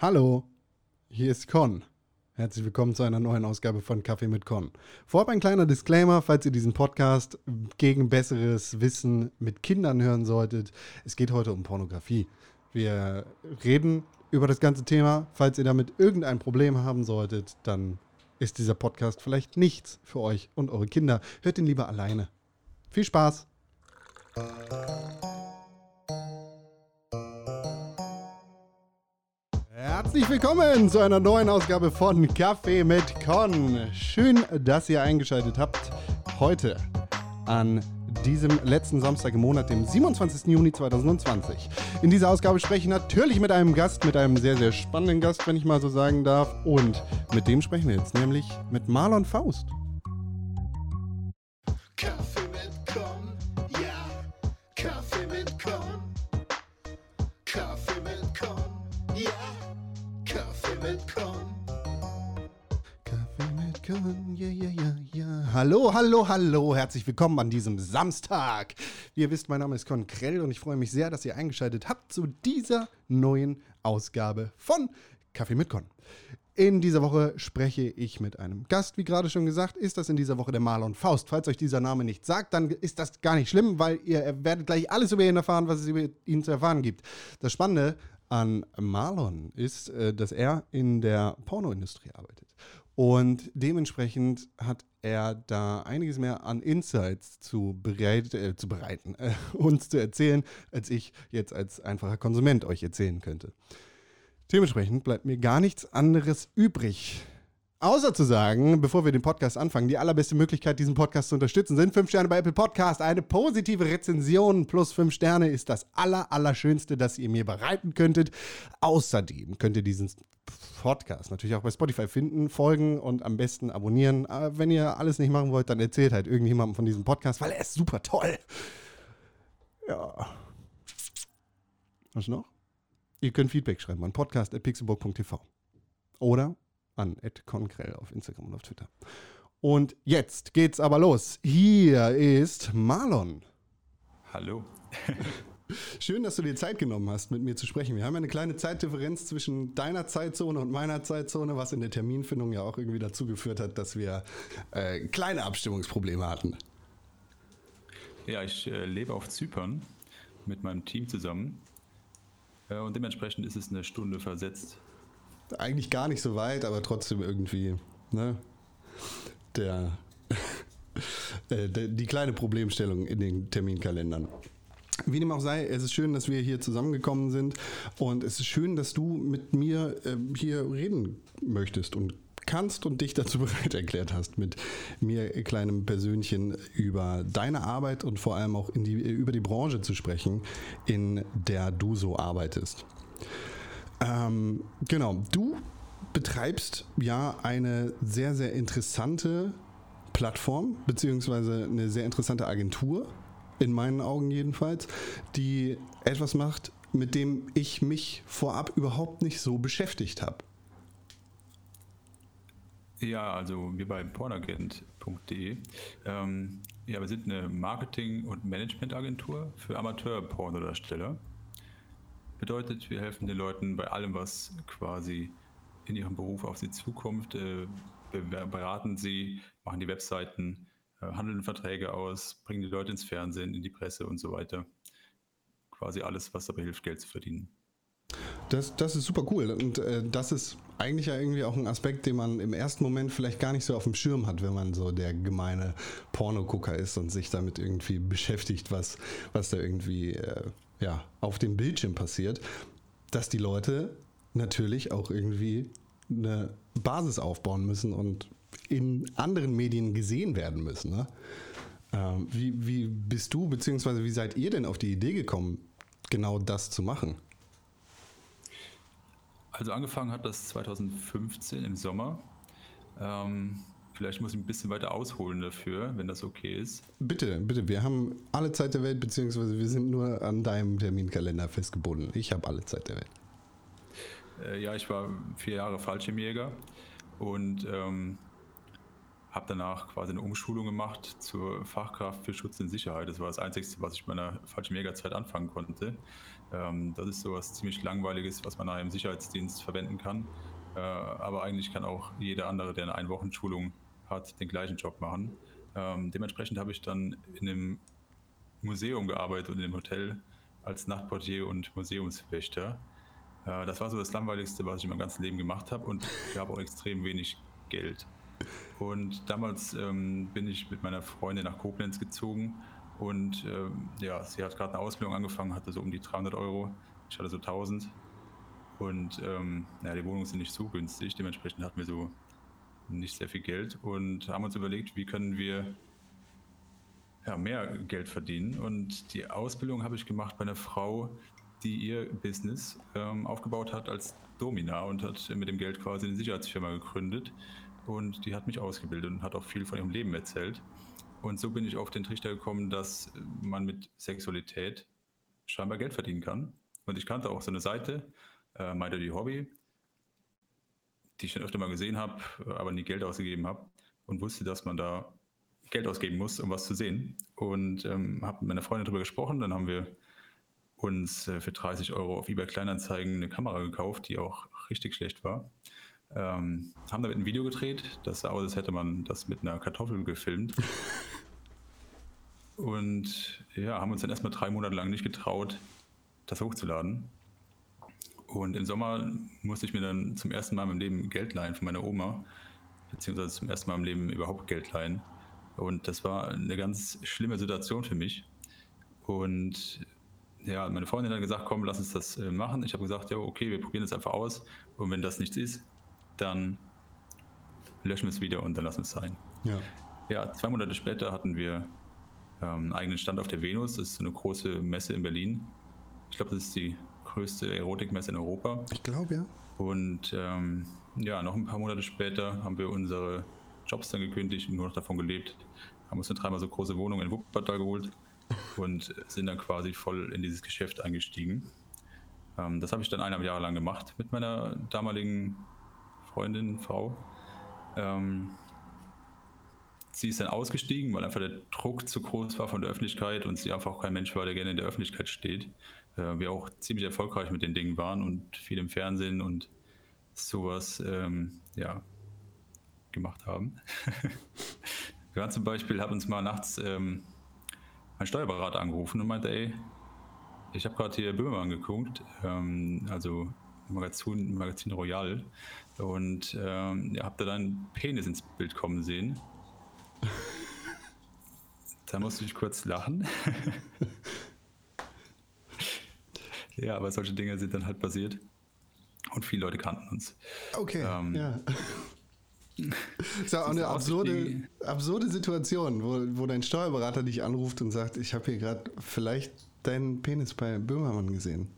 Hallo, hier ist Con. Herzlich willkommen zu einer neuen Ausgabe von Kaffee mit Con. Vorab ein kleiner Disclaimer, falls ihr diesen Podcast gegen besseres Wissen mit Kindern hören solltet. Es geht heute um Pornografie. Wir reden über das ganze Thema. Falls ihr damit irgendein Problem haben solltet, dann ist dieser Podcast vielleicht nichts für euch und eure Kinder. Hört ihn lieber alleine. Viel Spaß! Herzlich willkommen zu einer neuen Ausgabe von Kaffee mit Con. Schön, dass ihr eingeschaltet habt. Heute an diesem letzten Samstag im Monat, dem 27. Juni 2020. In dieser Ausgabe spreche ich natürlich mit einem Gast, mit einem sehr, sehr spannenden Gast, wenn ich mal so sagen darf. Und mit dem sprechen wir jetzt, nämlich mit Marlon Faust. Hallo, hallo, hallo. Herzlich willkommen an diesem Samstag. Wie ihr wisst, mein Name ist Con Krell und ich freue mich sehr, dass ihr eingeschaltet habt zu dieser neuen Ausgabe von Kaffee mit Con. In dieser Woche spreche ich mit einem Gast. Wie gerade schon gesagt, ist das in dieser Woche der Marlon Faust. Falls euch dieser Name nicht sagt, dann ist das gar nicht schlimm, weil ihr werdet gleich alles über ihn erfahren, was es über ihn zu erfahren gibt. Das Spannende an Marlon ist, äh, dass er in der Pornoindustrie arbeitet. Und dementsprechend hat er da einiges mehr an Insights zu, bereit, äh, zu bereiten, äh, uns zu erzählen, als ich jetzt als einfacher Konsument euch erzählen könnte. Dementsprechend bleibt mir gar nichts anderes übrig. Außer zu sagen, bevor wir den Podcast anfangen, die allerbeste Möglichkeit, diesen Podcast zu unterstützen, sind 5 Sterne bei Apple Podcast. Eine positive Rezension plus 5 Sterne ist das aller, allerschönste, das ihr mir bereiten könntet. Außerdem könnt ihr diesen Podcast natürlich auch bei Spotify finden, folgen und am besten abonnieren. Aber wenn ihr alles nicht machen wollt, dann erzählt halt irgendjemandem von diesem Podcast, weil er ist super toll. Ja. Was noch? Ihr könnt Feedback schreiben an podcast.pixelburg.tv oder an @conkrell auf Instagram und auf Twitter. Und jetzt geht's aber los. Hier ist Marlon. Hallo. Schön, dass du dir Zeit genommen hast, mit mir zu sprechen. Wir haben ja eine kleine Zeitdifferenz zwischen deiner Zeitzone und meiner Zeitzone, was in der Terminfindung ja auch irgendwie dazu geführt hat, dass wir äh, kleine Abstimmungsprobleme hatten. Ja, ich äh, lebe auf Zypern mit meinem Team zusammen. Äh, und dementsprechend ist es eine Stunde versetzt. Eigentlich gar nicht so weit, aber trotzdem irgendwie, ne? Der, äh, der die kleine Problemstellung in den Terminkalendern. Wie dem auch sei, es ist schön, dass wir hier zusammengekommen sind und es ist schön, dass du mit mir äh, hier reden möchtest und kannst und dich dazu bereit erklärt hast, mit mir äh, kleinem Persönchen über deine Arbeit und vor allem auch die, über die Branche zu sprechen, in der du so arbeitest. Ähm, genau, du betreibst ja eine sehr, sehr interessante Plattform, beziehungsweise eine sehr interessante Agentur, in meinen Augen jedenfalls, die etwas macht, mit dem ich mich vorab überhaupt nicht so beschäftigt habe. Ja, also wir bei pornagent.de. Ähm, ja, wir sind eine Marketing- und Managementagentur für Amateur-Pornodarsteller. Bedeutet, wir helfen den Leuten bei allem, was quasi in ihrem Beruf auf sie zukommt, äh, be- beraten sie, machen die Webseiten, äh, handeln Verträge aus, bringen die Leute ins Fernsehen, in die Presse und so weiter. Quasi alles, was dabei hilft, Geld zu verdienen. Das, das ist super cool. Und äh, das ist eigentlich ja irgendwie auch ein Aspekt, den man im ersten Moment vielleicht gar nicht so auf dem Schirm hat, wenn man so der gemeine Pornogucker ist und sich damit irgendwie beschäftigt, was, was da irgendwie äh, ja, auf dem Bildschirm passiert. Dass die Leute natürlich auch irgendwie eine Basis aufbauen müssen und in anderen Medien gesehen werden müssen. Ne? Ähm, wie, wie bist du, beziehungsweise wie seid ihr denn auf die Idee gekommen, genau das zu machen? Also angefangen hat das 2015 im Sommer. Ähm, vielleicht muss ich ein bisschen weiter ausholen dafür, wenn das okay ist. Bitte, bitte, wir haben alle Zeit der Welt, beziehungsweise wir sind nur an deinem Terminkalender festgebunden. Ich habe alle Zeit der Welt. Äh, ja, ich war vier Jahre Fallschirmjäger und ähm, habe danach quasi eine Umschulung gemacht zur Fachkraft für Schutz und Sicherheit. Das war das Einzige, was ich meiner falschen Mega-Zeit anfangen konnte. Ähm, das ist sowas ziemlich Langweiliges, was man nachher im Sicherheitsdienst verwenden kann. Äh, aber eigentlich kann auch jeder andere, der eine Einwochenschulung hat, den gleichen Job machen. Ähm, dementsprechend habe ich dann in einem Museum gearbeitet und in einem Hotel als Nachtportier und Museumswächter. Äh, das war so das Langweiligste, was ich in meinem ganzen Leben gemacht habe und gab auch extrem wenig Geld. Und damals ähm, bin ich mit meiner Freundin nach Koblenz gezogen und ähm, ja, sie hat gerade eine Ausbildung angefangen, hatte so um die 300 Euro, ich hatte so 1000 und ähm, ja, die Wohnungen sind nicht so günstig, dementsprechend hatten wir so nicht sehr viel Geld und haben uns überlegt, wie können wir ja, mehr Geld verdienen. Und die Ausbildung habe ich gemacht bei einer Frau, die ihr Business ähm, aufgebaut hat als Domina und hat mit dem Geld quasi eine Sicherheitsfirma gegründet. Und die hat mich ausgebildet und hat auch viel von ihrem Leben erzählt. Und so bin ich auf den Trichter gekommen, dass man mit Sexualität scheinbar Geld verdienen kann. Und ich kannte auch so eine Seite, äh, My Dirty Hobby, die ich schon öfter mal gesehen habe, aber nie Geld ausgegeben habe und wusste, dass man da Geld ausgeben muss, um was zu sehen. Und ähm, habe mit meiner Freundin darüber gesprochen. Dann haben wir uns äh, für 30 Euro auf eBay Kleinanzeigen eine Kamera gekauft, die auch richtig schlecht war. Ähm, haben damit ein Video gedreht. Das sah aus, als hätte man das mit einer Kartoffel gefilmt. Und ja, haben uns dann erstmal drei Monate lang nicht getraut, das hochzuladen. Und im Sommer musste ich mir dann zum ersten Mal in meinem Leben Geld leihen von meiner Oma, beziehungsweise zum ersten Mal im Leben überhaupt Geld leihen. Und das war eine ganz schlimme Situation für mich. Und ja, meine Freundin hat gesagt, komm, lass uns das äh, machen. Ich habe gesagt, ja, okay, wir probieren das einfach aus. Und wenn das nichts ist, dann löschen wir es wieder und dann lassen wir es sein. Ja. ja, zwei Monate später hatten wir ähm, einen eigenen Stand auf der Venus. Das ist eine große Messe in Berlin. Ich glaube, das ist die größte Erotikmesse in Europa. Ich glaube, ja. Und ähm, ja, noch ein paar Monate später haben wir unsere Jobs dann gekündigt und nur noch davon gelebt. Haben uns eine dreimal so große Wohnung in Wuppertal geholt und sind dann quasi voll in dieses Geschäft eingestiegen. Ähm, das habe ich dann eineinhalb Jahre lang gemacht mit meiner damaligen Freundin, Frau. Ähm, sie ist dann ausgestiegen, weil einfach der Druck zu groß war von der Öffentlichkeit und sie einfach kein Mensch war, der gerne in der Öffentlichkeit steht. Äh, wir auch ziemlich erfolgreich mit den Dingen waren und viel im Fernsehen und sowas ähm, ja, gemacht haben. wir waren zum Beispiel, haben uns mal nachts ähm, ein Steuerberater angerufen und meinte, ey, ich habe gerade hier Böhmermann geguckt, ähm, also Magazin, Magazin Royal, und ähm, ja, habt ihr dann Penis ins Bild kommen sehen. Da musste ich kurz lachen. ja, aber solche Dinge sind dann halt passiert. Und viele Leute kannten uns. Okay, ähm, ja. Das ist ja auch eine absurde, absurde Situation, wo, wo dein Steuerberater dich anruft und sagt, ich habe hier gerade vielleicht deinen Penis bei Böhmermann gesehen.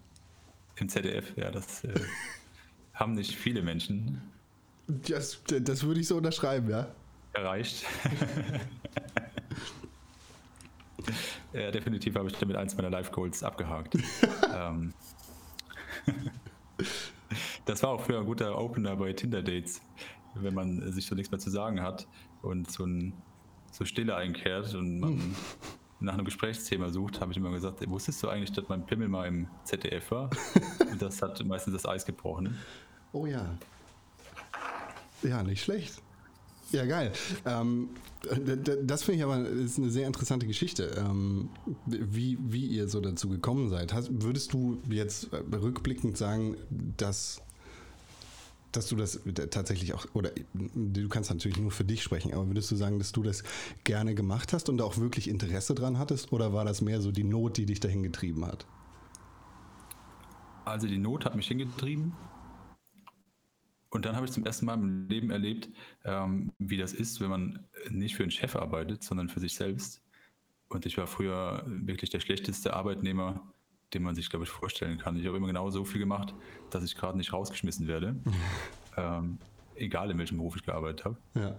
Im ZDF, ja, das äh, haben nicht viele Menschen. Das, das würde ich so unterschreiben, ja. Erreicht. ja, definitiv habe ich damit eins meiner Live-Goals abgehakt. ähm, das war auch früher ein guter Opener bei Tinder-Dates wenn man sich so nichts mehr zu sagen hat und so, ein, so Stille einkehrt und man hm. nach einem Gesprächsthema sucht, habe ich immer gesagt, wusstest du eigentlich, dass mein Pimmel mal im ZDF war? und das hat meistens das Eis gebrochen. Oh ja. Ja, nicht schlecht. Ja, geil. Ähm, das finde ich aber ist eine sehr interessante Geschichte, ähm, wie, wie ihr so dazu gekommen seid. Hast, würdest du jetzt rückblickend sagen, dass dass du das tatsächlich auch, oder du kannst natürlich nur für dich sprechen, aber würdest du sagen, dass du das gerne gemacht hast und da auch wirklich Interesse dran hattest oder war das mehr so die Not, die dich dahin getrieben hat? Also die Not hat mich hingetrieben. Und dann habe ich zum ersten Mal im Leben erlebt, ähm, wie das ist, wenn man nicht für einen Chef arbeitet, sondern für sich selbst. Und ich war früher wirklich der schlechteste Arbeitnehmer, den man sich, glaube ich, vorstellen kann. Ich habe immer genau so viel gemacht, dass ich gerade nicht rausgeschmissen werde. ähm, egal in welchem Beruf ich gearbeitet habe. Ja.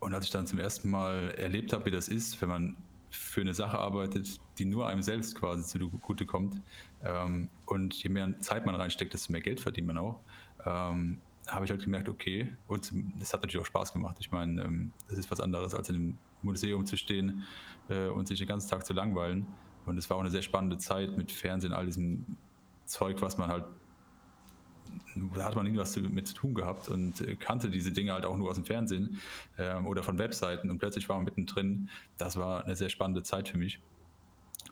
Und als ich dann zum ersten Mal erlebt habe, wie das ist, wenn man für eine Sache arbeitet, die nur einem selbst quasi zugute kommt. Ähm, und je mehr Zeit man reinsteckt, desto mehr Geld verdient man auch. Ähm, habe ich halt gemerkt, okay, und das hat natürlich auch Spaß gemacht. Ich meine, ähm, das ist was anderes, als in einem Museum zu stehen äh, und sich den ganzen Tag zu langweilen. Und es war auch eine sehr spannende Zeit mit Fernsehen, all diesem Zeug, was man halt, da hat man nie was mit zu tun gehabt und äh, kannte diese Dinge halt auch nur aus dem Fernsehen äh, oder von Webseiten und plötzlich war man mittendrin. Das war eine sehr spannende Zeit für mich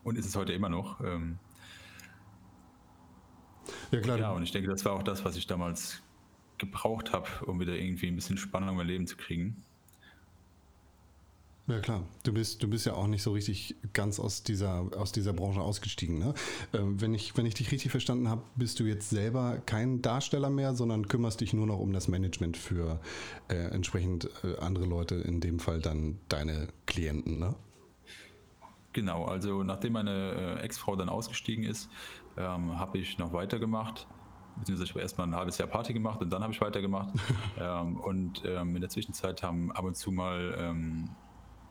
und ist es heute immer noch. Ähm, ja, klar. Ja, und ich denke, das war auch das, was ich damals gebraucht habe, um wieder irgendwie ein bisschen Spannung in mein Leben zu kriegen. Ja klar, du bist, du bist ja auch nicht so richtig ganz aus dieser, aus dieser Branche ausgestiegen. Ne? Ähm, wenn, ich, wenn ich dich richtig verstanden habe, bist du jetzt selber kein Darsteller mehr, sondern kümmerst dich nur noch um das Management für äh, entsprechend äh, andere Leute, in dem Fall dann deine Klienten. Ne? Genau, also nachdem meine äh, Ex-Frau dann ausgestiegen ist, ähm, habe ich noch weitergemacht. Beziehungsweise ich habe erstmal ein halbes Jahr Party gemacht und dann habe ich weitergemacht. ähm, und ähm, in der Zwischenzeit haben ab und zu mal ähm,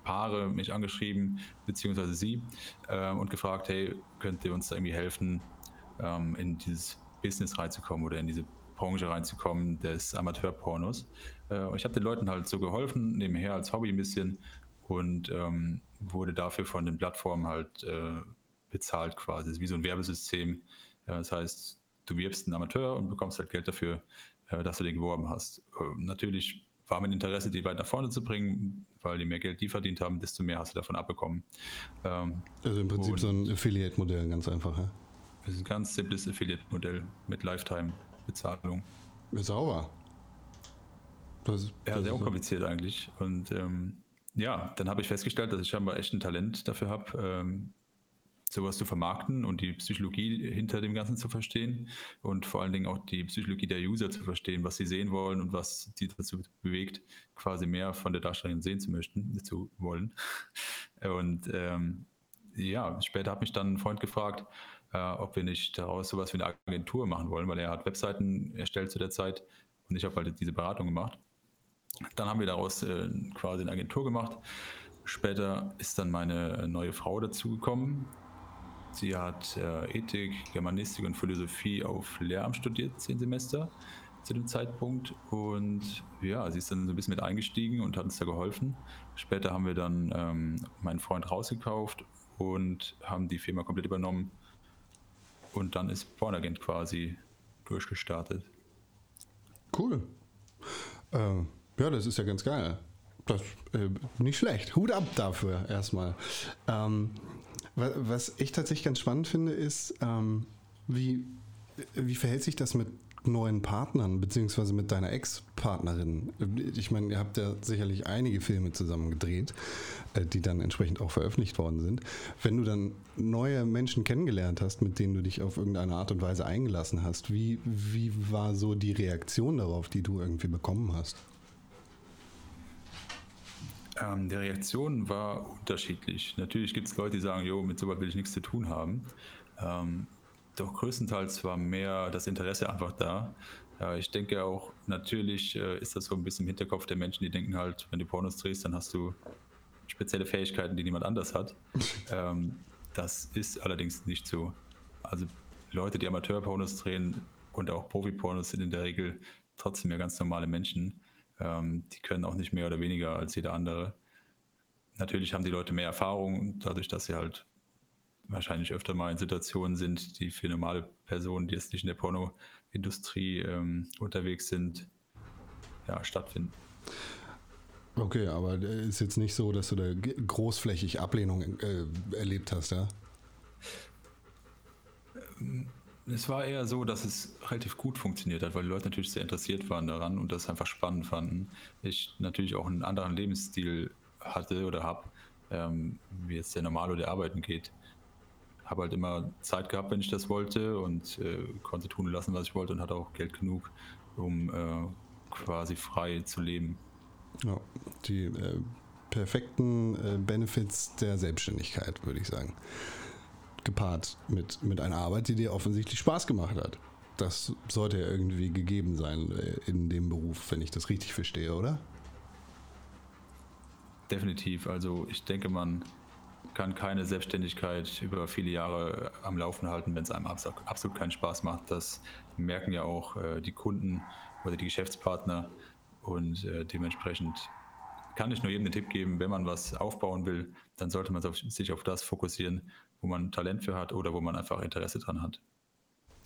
Paare mich angeschrieben, beziehungsweise sie, äh, und gefragt, hey, könnt ihr uns da irgendwie helfen, ähm, in dieses Business reinzukommen oder in diese Branche reinzukommen des Amateurpornos. Äh, ich habe den Leuten halt so geholfen, nebenher als Hobby ein bisschen und ähm, wurde dafür von den Plattformen halt äh, bezahlt quasi. Das ist wie so ein Werbesystem. das heißt, du wirbst einen Amateur und bekommst halt Geld dafür, äh, dass du den geworben hast. Ähm, natürlich war mein Interesse, die weit nach vorne zu bringen, weil je mehr Geld die verdient haben, desto mehr hast du davon abbekommen. Ähm, also im Prinzip so ein Affiliate-Modell, ganz einfach. Ja? Das ist ein ganz simples Affiliate-Modell mit Lifetime-Bezahlung. Sauber. Das, das ja, sehr unkompliziert eigentlich. Und ähm, ja, dann habe ich festgestellt, dass ich scheinbar echt ein Talent dafür habe, ähm, sowas zu vermarkten und die Psychologie hinter dem Ganzen zu verstehen und vor allen Dingen auch die Psychologie der User zu verstehen, was sie sehen wollen und was sie dazu bewegt, quasi mehr von der Darstellerin sehen zu möchten, zu wollen. Und ähm, ja, später hat mich dann ein Freund gefragt, äh, ob wir nicht daraus sowas wie eine Agentur machen wollen, weil er hat Webseiten erstellt zu der Zeit und ich habe halt diese Beratung gemacht. Dann haben wir daraus äh, quasi eine Agentur gemacht. Später ist dann meine neue Frau dazugekommen, Sie hat äh, Ethik, Germanistik und Philosophie auf Lehramt studiert, zehn Semester zu dem Zeitpunkt. Und ja, sie ist dann so ein bisschen mit eingestiegen und hat uns da geholfen. Später haben wir dann ähm, meinen Freund rausgekauft und haben die Firma komplett übernommen. Und dann ist Pornagent quasi durchgestartet. Cool. Äh, ja, das ist ja ganz geil. Das, äh, nicht schlecht. Hut ab dafür erstmal. Ähm, was ich tatsächlich ganz spannend finde, ist, ähm, wie, wie verhält sich das mit neuen Partnern, beziehungsweise mit deiner Ex-Partnerin? Ich meine, ihr habt ja sicherlich einige Filme zusammen gedreht, äh, die dann entsprechend auch veröffentlicht worden sind. Wenn du dann neue Menschen kennengelernt hast, mit denen du dich auf irgendeine Art und Weise eingelassen hast, wie, wie war so die Reaktion darauf, die du irgendwie bekommen hast? Ähm, die Reaktion war unterschiedlich. Natürlich gibt es Leute, die sagen, jo, mit sowas will ich nichts zu tun haben. Ähm, doch größtenteils war mehr das Interesse einfach da. Äh, ich denke auch, natürlich äh, ist das so ein bisschen im Hinterkopf der Menschen, die denken halt, wenn du Pornos drehst, dann hast du spezielle Fähigkeiten, die niemand anders hat. ähm, das ist allerdings nicht so. Also Leute, die Amateur-Pornos drehen und auch Profi-Pornos sind in der Regel trotzdem ja ganz normale Menschen. Ähm, die können auch nicht mehr oder weniger als jeder andere. Natürlich haben die Leute mehr Erfahrung, dadurch, dass sie halt wahrscheinlich öfter mal in Situationen sind, die für normale Personen, die jetzt nicht in der Pornoindustrie ähm, unterwegs sind, ja, stattfinden. Okay, aber ist jetzt nicht so, dass du da großflächig Ablehnung äh, erlebt hast, ja? Es war eher so, dass es relativ gut funktioniert hat, weil die Leute natürlich sehr interessiert waren daran und das einfach spannend fanden. Ich natürlich auch einen anderen Lebensstil hatte oder habe, ähm, wie jetzt der Normalo, der arbeiten geht. Habe halt immer Zeit gehabt, wenn ich das wollte und äh, konnte tun lassen, was ich wollte und hatte auch Geld genug, um äh, quasi frei zu leben. Ja, die äh, perfekten äh, Benefits der Selbstständigkeit, würde ich sagen gepaart mit, mit einer Arbeit, die dir offensichtlich Spaß gemacht hat. Das sollte ja irgendwie gegeben sein äh, in dem Beruf, wenn ich das richtig verstehe, oder? Definitiv. Also ich denke, man kann keine Selbstständigkeit über viele Jahre am Laufen halten, wenn es einem absolut, keinen Spaß macht. Das merken ja auch äh, die Kunden oder die Geschäftspartner und äh, dementsprechend kann ich nur jedem den Tipp geben, wenn man was aufbauen will, dann sollte man sich auf das fokussieren, wo man Talent für hat oder wo man einfach Interesse dran hat.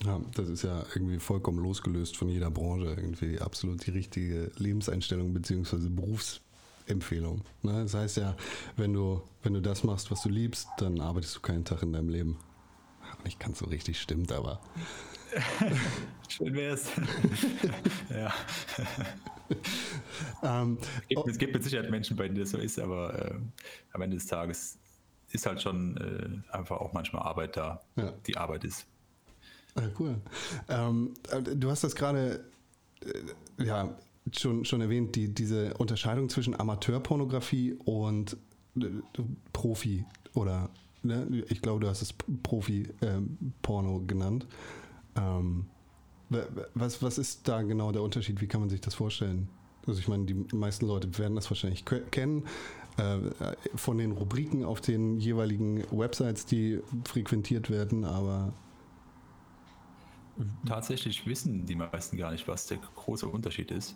Ja, das ist ja irgendwie vollkommen losgelöst von jeder Branche. Irgendwie absolut die richtige Lebenseinstellung bzw. Berufsempfehlung. Ne? Das heißt ja, wenn du, wenn du das machst, was du liebst, dann arbeitest du keinen Tag in deinem Leben. Nicht ganz so richtig stimmt, aber. Schön wär's. ja. Ähm, es, gibt, es, gibt, mit Sicherheit Menschen, bei denen das so ist, aber äh, am Ende des Tages ist halt schon äh, einfach auch manchmal Arbeit da, ja. die Arbeit ist. Ah, cool. Ähm, äh, du hast das gerade äh, ja, schon, schon erwähnt, die, diese Unterscheidung zwischen Amateurpornografie und äh, Profi oder ne? ich glaube, du hast es Profi-Porno ähm, genannt. Ähm, was, was ist da genau der Unterschied? Wie kann man sich das vorstellen? Also ich meine, die meisten Leute werden das wahrscheinlich kennen von den Rubriken auf den jeweiligen Websites, die frequentiert werden, aber Tatsächlich wissen die meisten gar nicht, was der große Unterschied ist.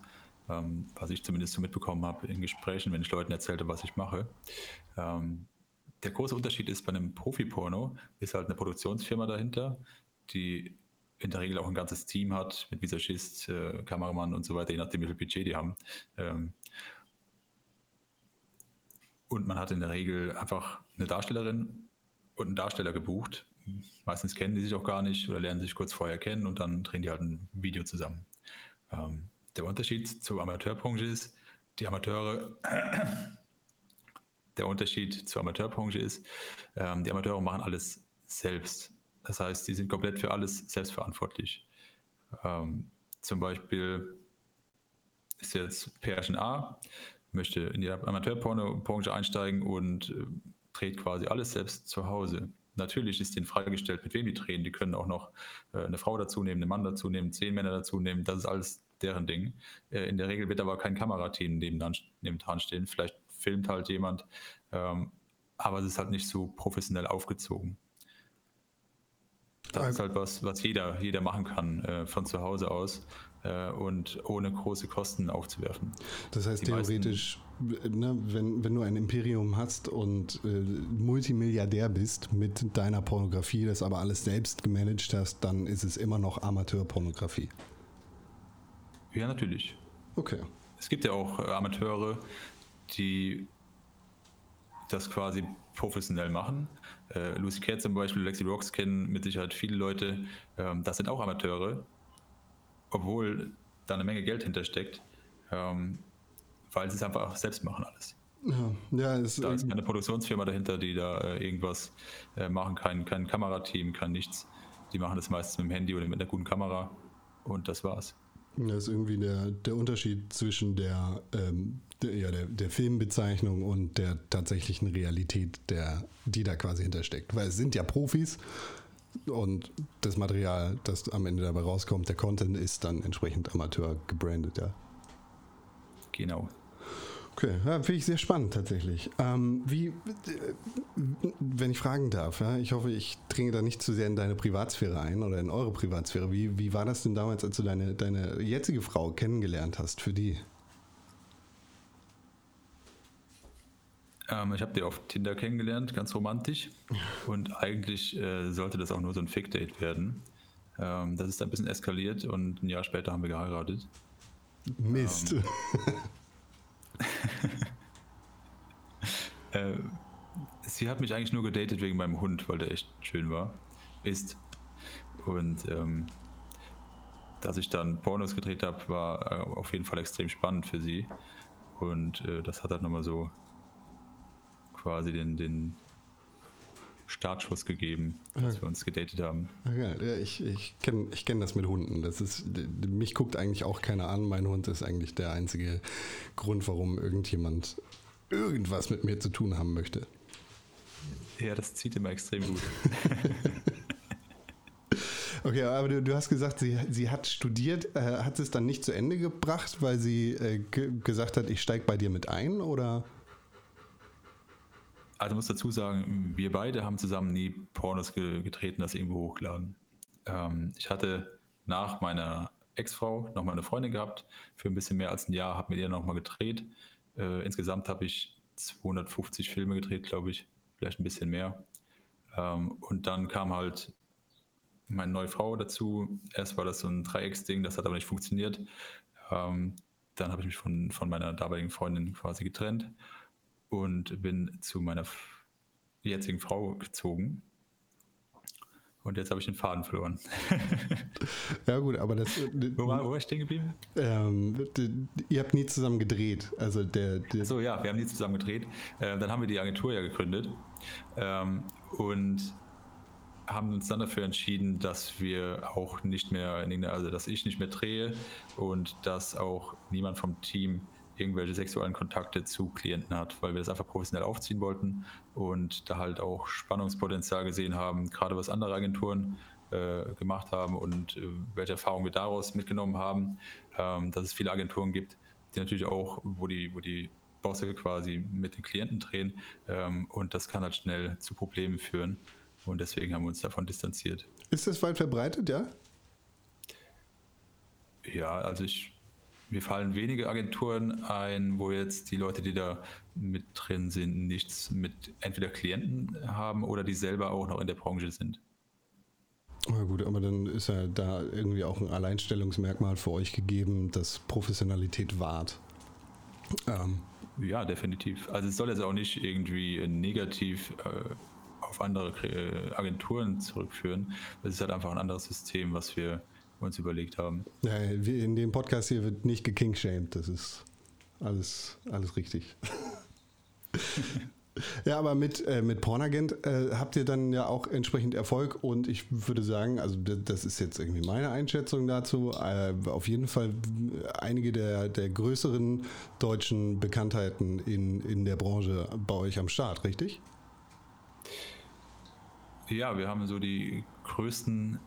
Ähm, was ich zumindest so mitbekommen habe in Gesprächen, wenn ich Leuten erzählte, was ich mache. Ähm, der große Unterschied ist bei einem Profi-Porno, ist halt eine Produktionsfirma dahinter, die in der Regel auch ein ganzes Team hat mit Visagist, äh, Kameramann und so weiter, je nachdem, wie viel Budget die haben. Ähm, und man hat in der Regel einfach eine Darstellerin und einen Darsteller gebucht. Meistens kennen die sich auch gar nicht oder lernen sich kurz vorher kennen und dann drehen die halt ein Video zusammen. Ähm, der Unterschied zur Amateurbranche ist, die Amateure, der Unterschied zur Amateurbranche ist, ähm, die Amateure machen alles selbst. Das heißt, die sind komplett für alles selbstverantwortlich. Ähm, zum Beispiel ist jetzt Pärchen A, möchte in die Amateurporno-Branche einsteigen und äh, dreht quasi alles selbst zu Hause. Natürlich ist denen freigestellt, mit wem die drehen. Die können auch noch äh, eine Frau dazu nehmen, einen Mann dazu nehmen, zehn Männer dazu nehmen. Das ist alles deren Ding. Äh, in der Regel wird aber kein Kamerateam nebenan, stehen. Vielleicht filmt halt jemand, ähm, aber es ist halt nicht so professionell aufgezogen. Das ist halt was, was jeder, jeder machen kann äh, von zu Hause aus äh, und ohne große Kosten aufzuwerfen. Das heißt Die theoretisch, ne, wenn, wenn du ein Imperium hast und äh, Multimilliardär bist mit deiner Pornografie, das aber alles selbst gemanagt hast, dann ist es immer noch Amateurpornografie. Ja, natürlich. Okay. Es gibt ja auch äh, Amateure, die das quasi professionell machen. Äh, Lucy Cat zum Beispiel, Lexi Rocks kennen mit Sicherheit viele Leute. Ähm, das sind auch Amateure, obwohl da eine Menge Geld hintersteckt, ähm, weil sie es einfach selbst machen alles. Ja, ja es, da ist keine Produktionsfirma dahinter, die da äh, irgendwas äh, machen, kein, kein Kamerateam, kein nichts. Die machen das meistens mit dem Handy oder mit einer guten Kamera und das war's. Das ist irgendwie der, der Unterschied zwischen der, ähm, der, ja, der, der Filmbezeichnung und der tatsächlichen Realität, der, die da quasi hintersteckt. Weil es sind ja Profis und das Material, das am Ende dabei rauskommt, der Content ist dann entsprechend Amateur gebrandet, ja. Genau. Okay, ja, finde ich sehr spannend tatsächlich. Ähm, wie, wenn ich fragen darf, ja, ich hoffe, ich dringe da nicht zu sehr in deine Privatsphäre ein oder in eure Privatsphäre. Wie, wie war das denn damals, als du deine, deine jetzige Frau kennengelernt hast für die? Ähm, ich habe die auf Tinder kennengelernt, ganz romantisch. Und eigentlich äh, sollte das auch nur so ein Fake-Date werden. Ähm, das ist ein bisschen eskaliert und ein Jahr später haben wir geheiratet. Mist. Ähm, äh, sie hat mich eigentlich nur gedatet wegen meinem Hund, weil der echt schön war. Ist. Und ähm, dass ich dann Pornos gedreht habe, war äh, auf jeden Fall extrem spannend für sie. Und äh, das hat halt nochmal so quasi den, den Startschuss gegeben, als ja. wir uns gedatet haben. Ja, ich, ich kenne ich kenn das mit Hunden. Das ist, mich guckt eigentlich auch keiner an. Mein Hund ist eigentlich der einzige Grund, warum irgendjemand irgendwas mit mir zu tun haben möchte. Ja, das zieht immer extrem gut. okay, aber du, du, hast gesagt, sie, sie hat studiert. Äh, hat sie es dann nicht zu Ende gebracht, weil sie äh, gesagt hat, ich steige bei dir mit ein? Oder? Also muss dazu sagen, wir beide haben zusammen nie Pornos ge getreten, das irgendwo hochladen. Ähm, ich hatte nach meiner Ex-Frau noch mal eine Freundin gehabt, für ein bisschen mehr als ein Jahr, habe mit ihr noch mal gedreht. Äh, insgesamt habe ich 250 Filme gedreht, glaube ich, vielleicht ein bisschen mehr. Ähm, und dann kam halt meine neue Frau dazu. Erst war das so ein Dreiecksding, das hat aber nicht funktioniert. Ähm, dann habe ich mich von, von meiner damaligen Freundin quasi getrennt und bin zu meiner jetzigen Frau gezogen. Und jetzt habe ich den Faden verloren. ja gut, aber das... Äh, wo, war, wo war ich stehen geblieben? Ähm, ihr habt nie zusammen gedreht. Also der, der so ja, wir haben nie zusammen gedreht. Äh, dann haben wir die Agentur ja gegründet ähm, und haben uns dann dafür entschieden, dass wir auch nicht mehr, also dass ich nicht mehr drehe und dass auch niemand vom Team irgendwelche sexuellen Kontakte zu Klienten hat, weil wir das einfach professionell aufziehen wollten und da halt auch Spannungspotenzial gesehen haben, gerade was andere Agenturen äh, gemacht haben und äh, welche Erfahrungen wir daraus mitgenommen haben, ähm, dass es viele Agenturen gibt, die natürlich auch, wo die, wo die Bosse quasi mit den Klienten drehen ähm, und das kann halt schnell zu Problemen führen und deswegen haben wir uns davon distanziert. Ist das weit verbreitet, ja? Ja, also ich mir fallen wenige Agenturen ein, wo jetzt die Leute, die da mit drin sind, nichts mit entweder Klienten haben oder die selber auch noch in der Branche sind. Na gut, aber dann ist ja da irgendwie auch ein Alleinstellungsmerkmal für euch gegeben, das Professionalität wahrt. Ähm. Ja, definitiv. Also es soll jetzt auch nicht irgendwie negativ äh, auf andere äh, Agenturen zurückführen. Es ist halt einfach ein anderes System, was wir uns überlegt haben. Ja, in dem Podcast hier wird nicht gekingshamed, das ist alles, alles richtig. ja, aber mit, äh, mit Pornagent äh, habt ihr dann ja auch entsprechend Erfolg und ich würde sagen, also das ist jetzt irgendwie meine Einschätzung dazu, äh, auf jeden Fall einige der, der größeren deutschen Bekanntheiten in, in der Branche bei euch am Start, richtig? Ja, wir haben so die größten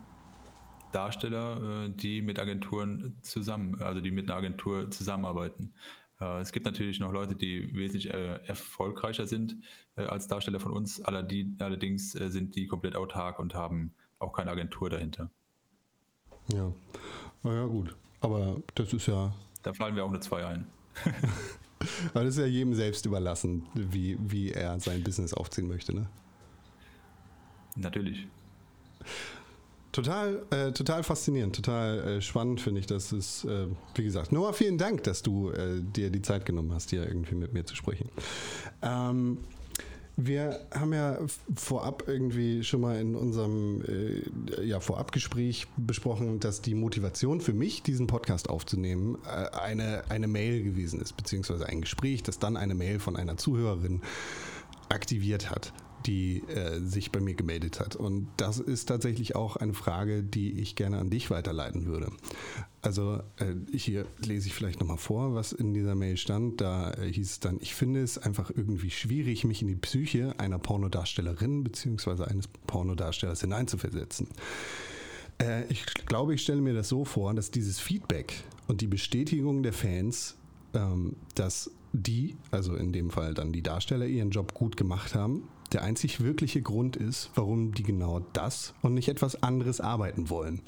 Darsteller, äh, die mit Agenturen zusammen, also die mit einer Agentur zusammenarbeiten. Äh, es gibt natürlich noch Leute, die wesentlich äh, erfolgreicher sind als Darsteller von uns. Allerdings sind die komplett autark und haben auch keine Agentur dahinter. Ja, naja, gut. Aber das ist ja. Da fallen wir auch nur zwei ein. Aber das ist ja jedem selbst überlassen, wie, wie er sein Business aufziehen möchte, ne? Natürlich. Total, äh, total faszinierend, total äh, spannend finde ich. Das ist, äh, wie gesagt, Noah, vielen Dank, dass du äh, dir die Zeit genommen hast, hier irgendwie mit mir zu sprechen. Ähm, wir haben ja vorab irgendwie schon mal in unserem äh, ja, Vorabgespräch besprochen, dass die Motivation für mich, diesen Podcast aufzunehmen, äh, eine, eine Mail gewesen ist, beziehungsweise ein Gespräch, das dann eine Mail von einer Zuhörerin aktiviert hat die äh, sich bei mir gemeldet hat. Und das ist tatsächlich auch eine Frage, die ich gerne an dich weiterleiten würde. Also äh, hier lese ich vielleicht nochmal vor, was in dieser Mail stand. Da äh, hieß es dann, ich finde es einfach irgendwie schwierig, mich in die Psyche einer Pornodarstellerin bzw. eines Pornodarstellers hineinzuversetzen. Äh, ich glaube, ich stelle mir das so vor, dass dieses Feedback und die Bestätigung der Fans, ähm, dass die, also in dem Fall dann die Darsteller, ihren Job gut gemacht haben, der einzig wirkliche Grund ist, warum die genau das und nicht etwas anderes arbeiten wollen.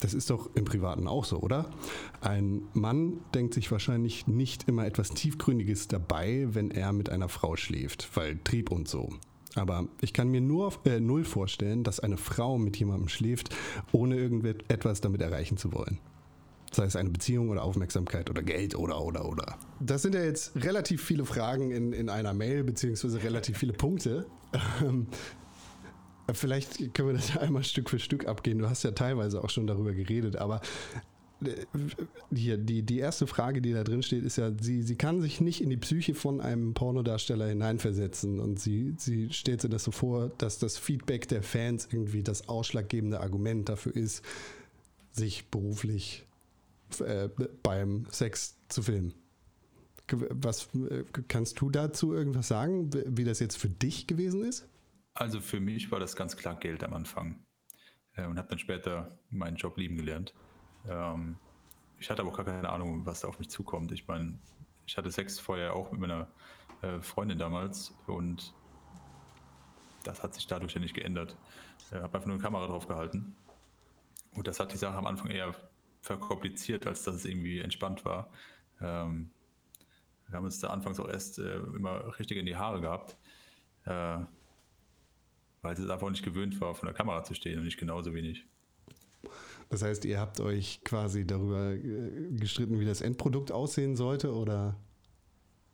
Das ist doch im Privaten auch so, oder? Ein Mann denkt sich wahrscheinlich nicht immer etwas Tiefgründiges dabei, wenn er mit einer Frau schläft, weil Trieb und so. Aber ich kann mir nur äh, null vorstellen, dass eine Frau mit jemandem schläft, ohne irgendetwas damit erreichen zu wollen. Sei es eine Beziehung oder Aufmerksamkeit oder Geld oder oder oder. Das sind ja jetzt relativ viele Fragen in, in einer Mail, beziehungsweise relativ viele Punkte. Ähm, vielleicht können wir das ja einmal Stück für Stück abgehen. Du hast ja teilweise auch schon darüber geredet, aber äh, hier, die, die erste Frage, die da drin steht, ist ja, sie, sie kann sich nicht in die Psyche von einem Pornodarsteller hineinversetzen und sie, sie stellt sich das so vor, dass das Feedback der Fans irgendwie das ausschlaggebende Argument dafür ist, sich beruflich äh, beim Sex zu filmen. Was äh, kannst du dazu irgendwas sagen, wie das jetzt für dich gewesen ist? Also für mich war das ganz klar Geld am Anfang äh, und habe dann später meinen Job lieben gelernt. Ähm, ich hatte aber auch gar keine Ahnung, was da auf mich zukommt. Ich meine, ich hatte Sex vorher auch mit meiner Freundin damals und das hat sich dadurch ja nicht geändert. Ich habe einfach nur eine Kamera drauf gehalten. Und das hat die Sache am Anfang eher verkompliziert, als dass es irgendwie entspannt war. Ähm, wir haben uns da anfangs auch erst äh, immer richtig in die Haare gehabt, äh, weil es einfach nicht gewöhnt war, vor der Kamera zu stehen und nicht genauso wenig. Das heißt, ihr habt euch quasi darüber äh, gestritten, wie das Endprodukt aussehen sollte, oder?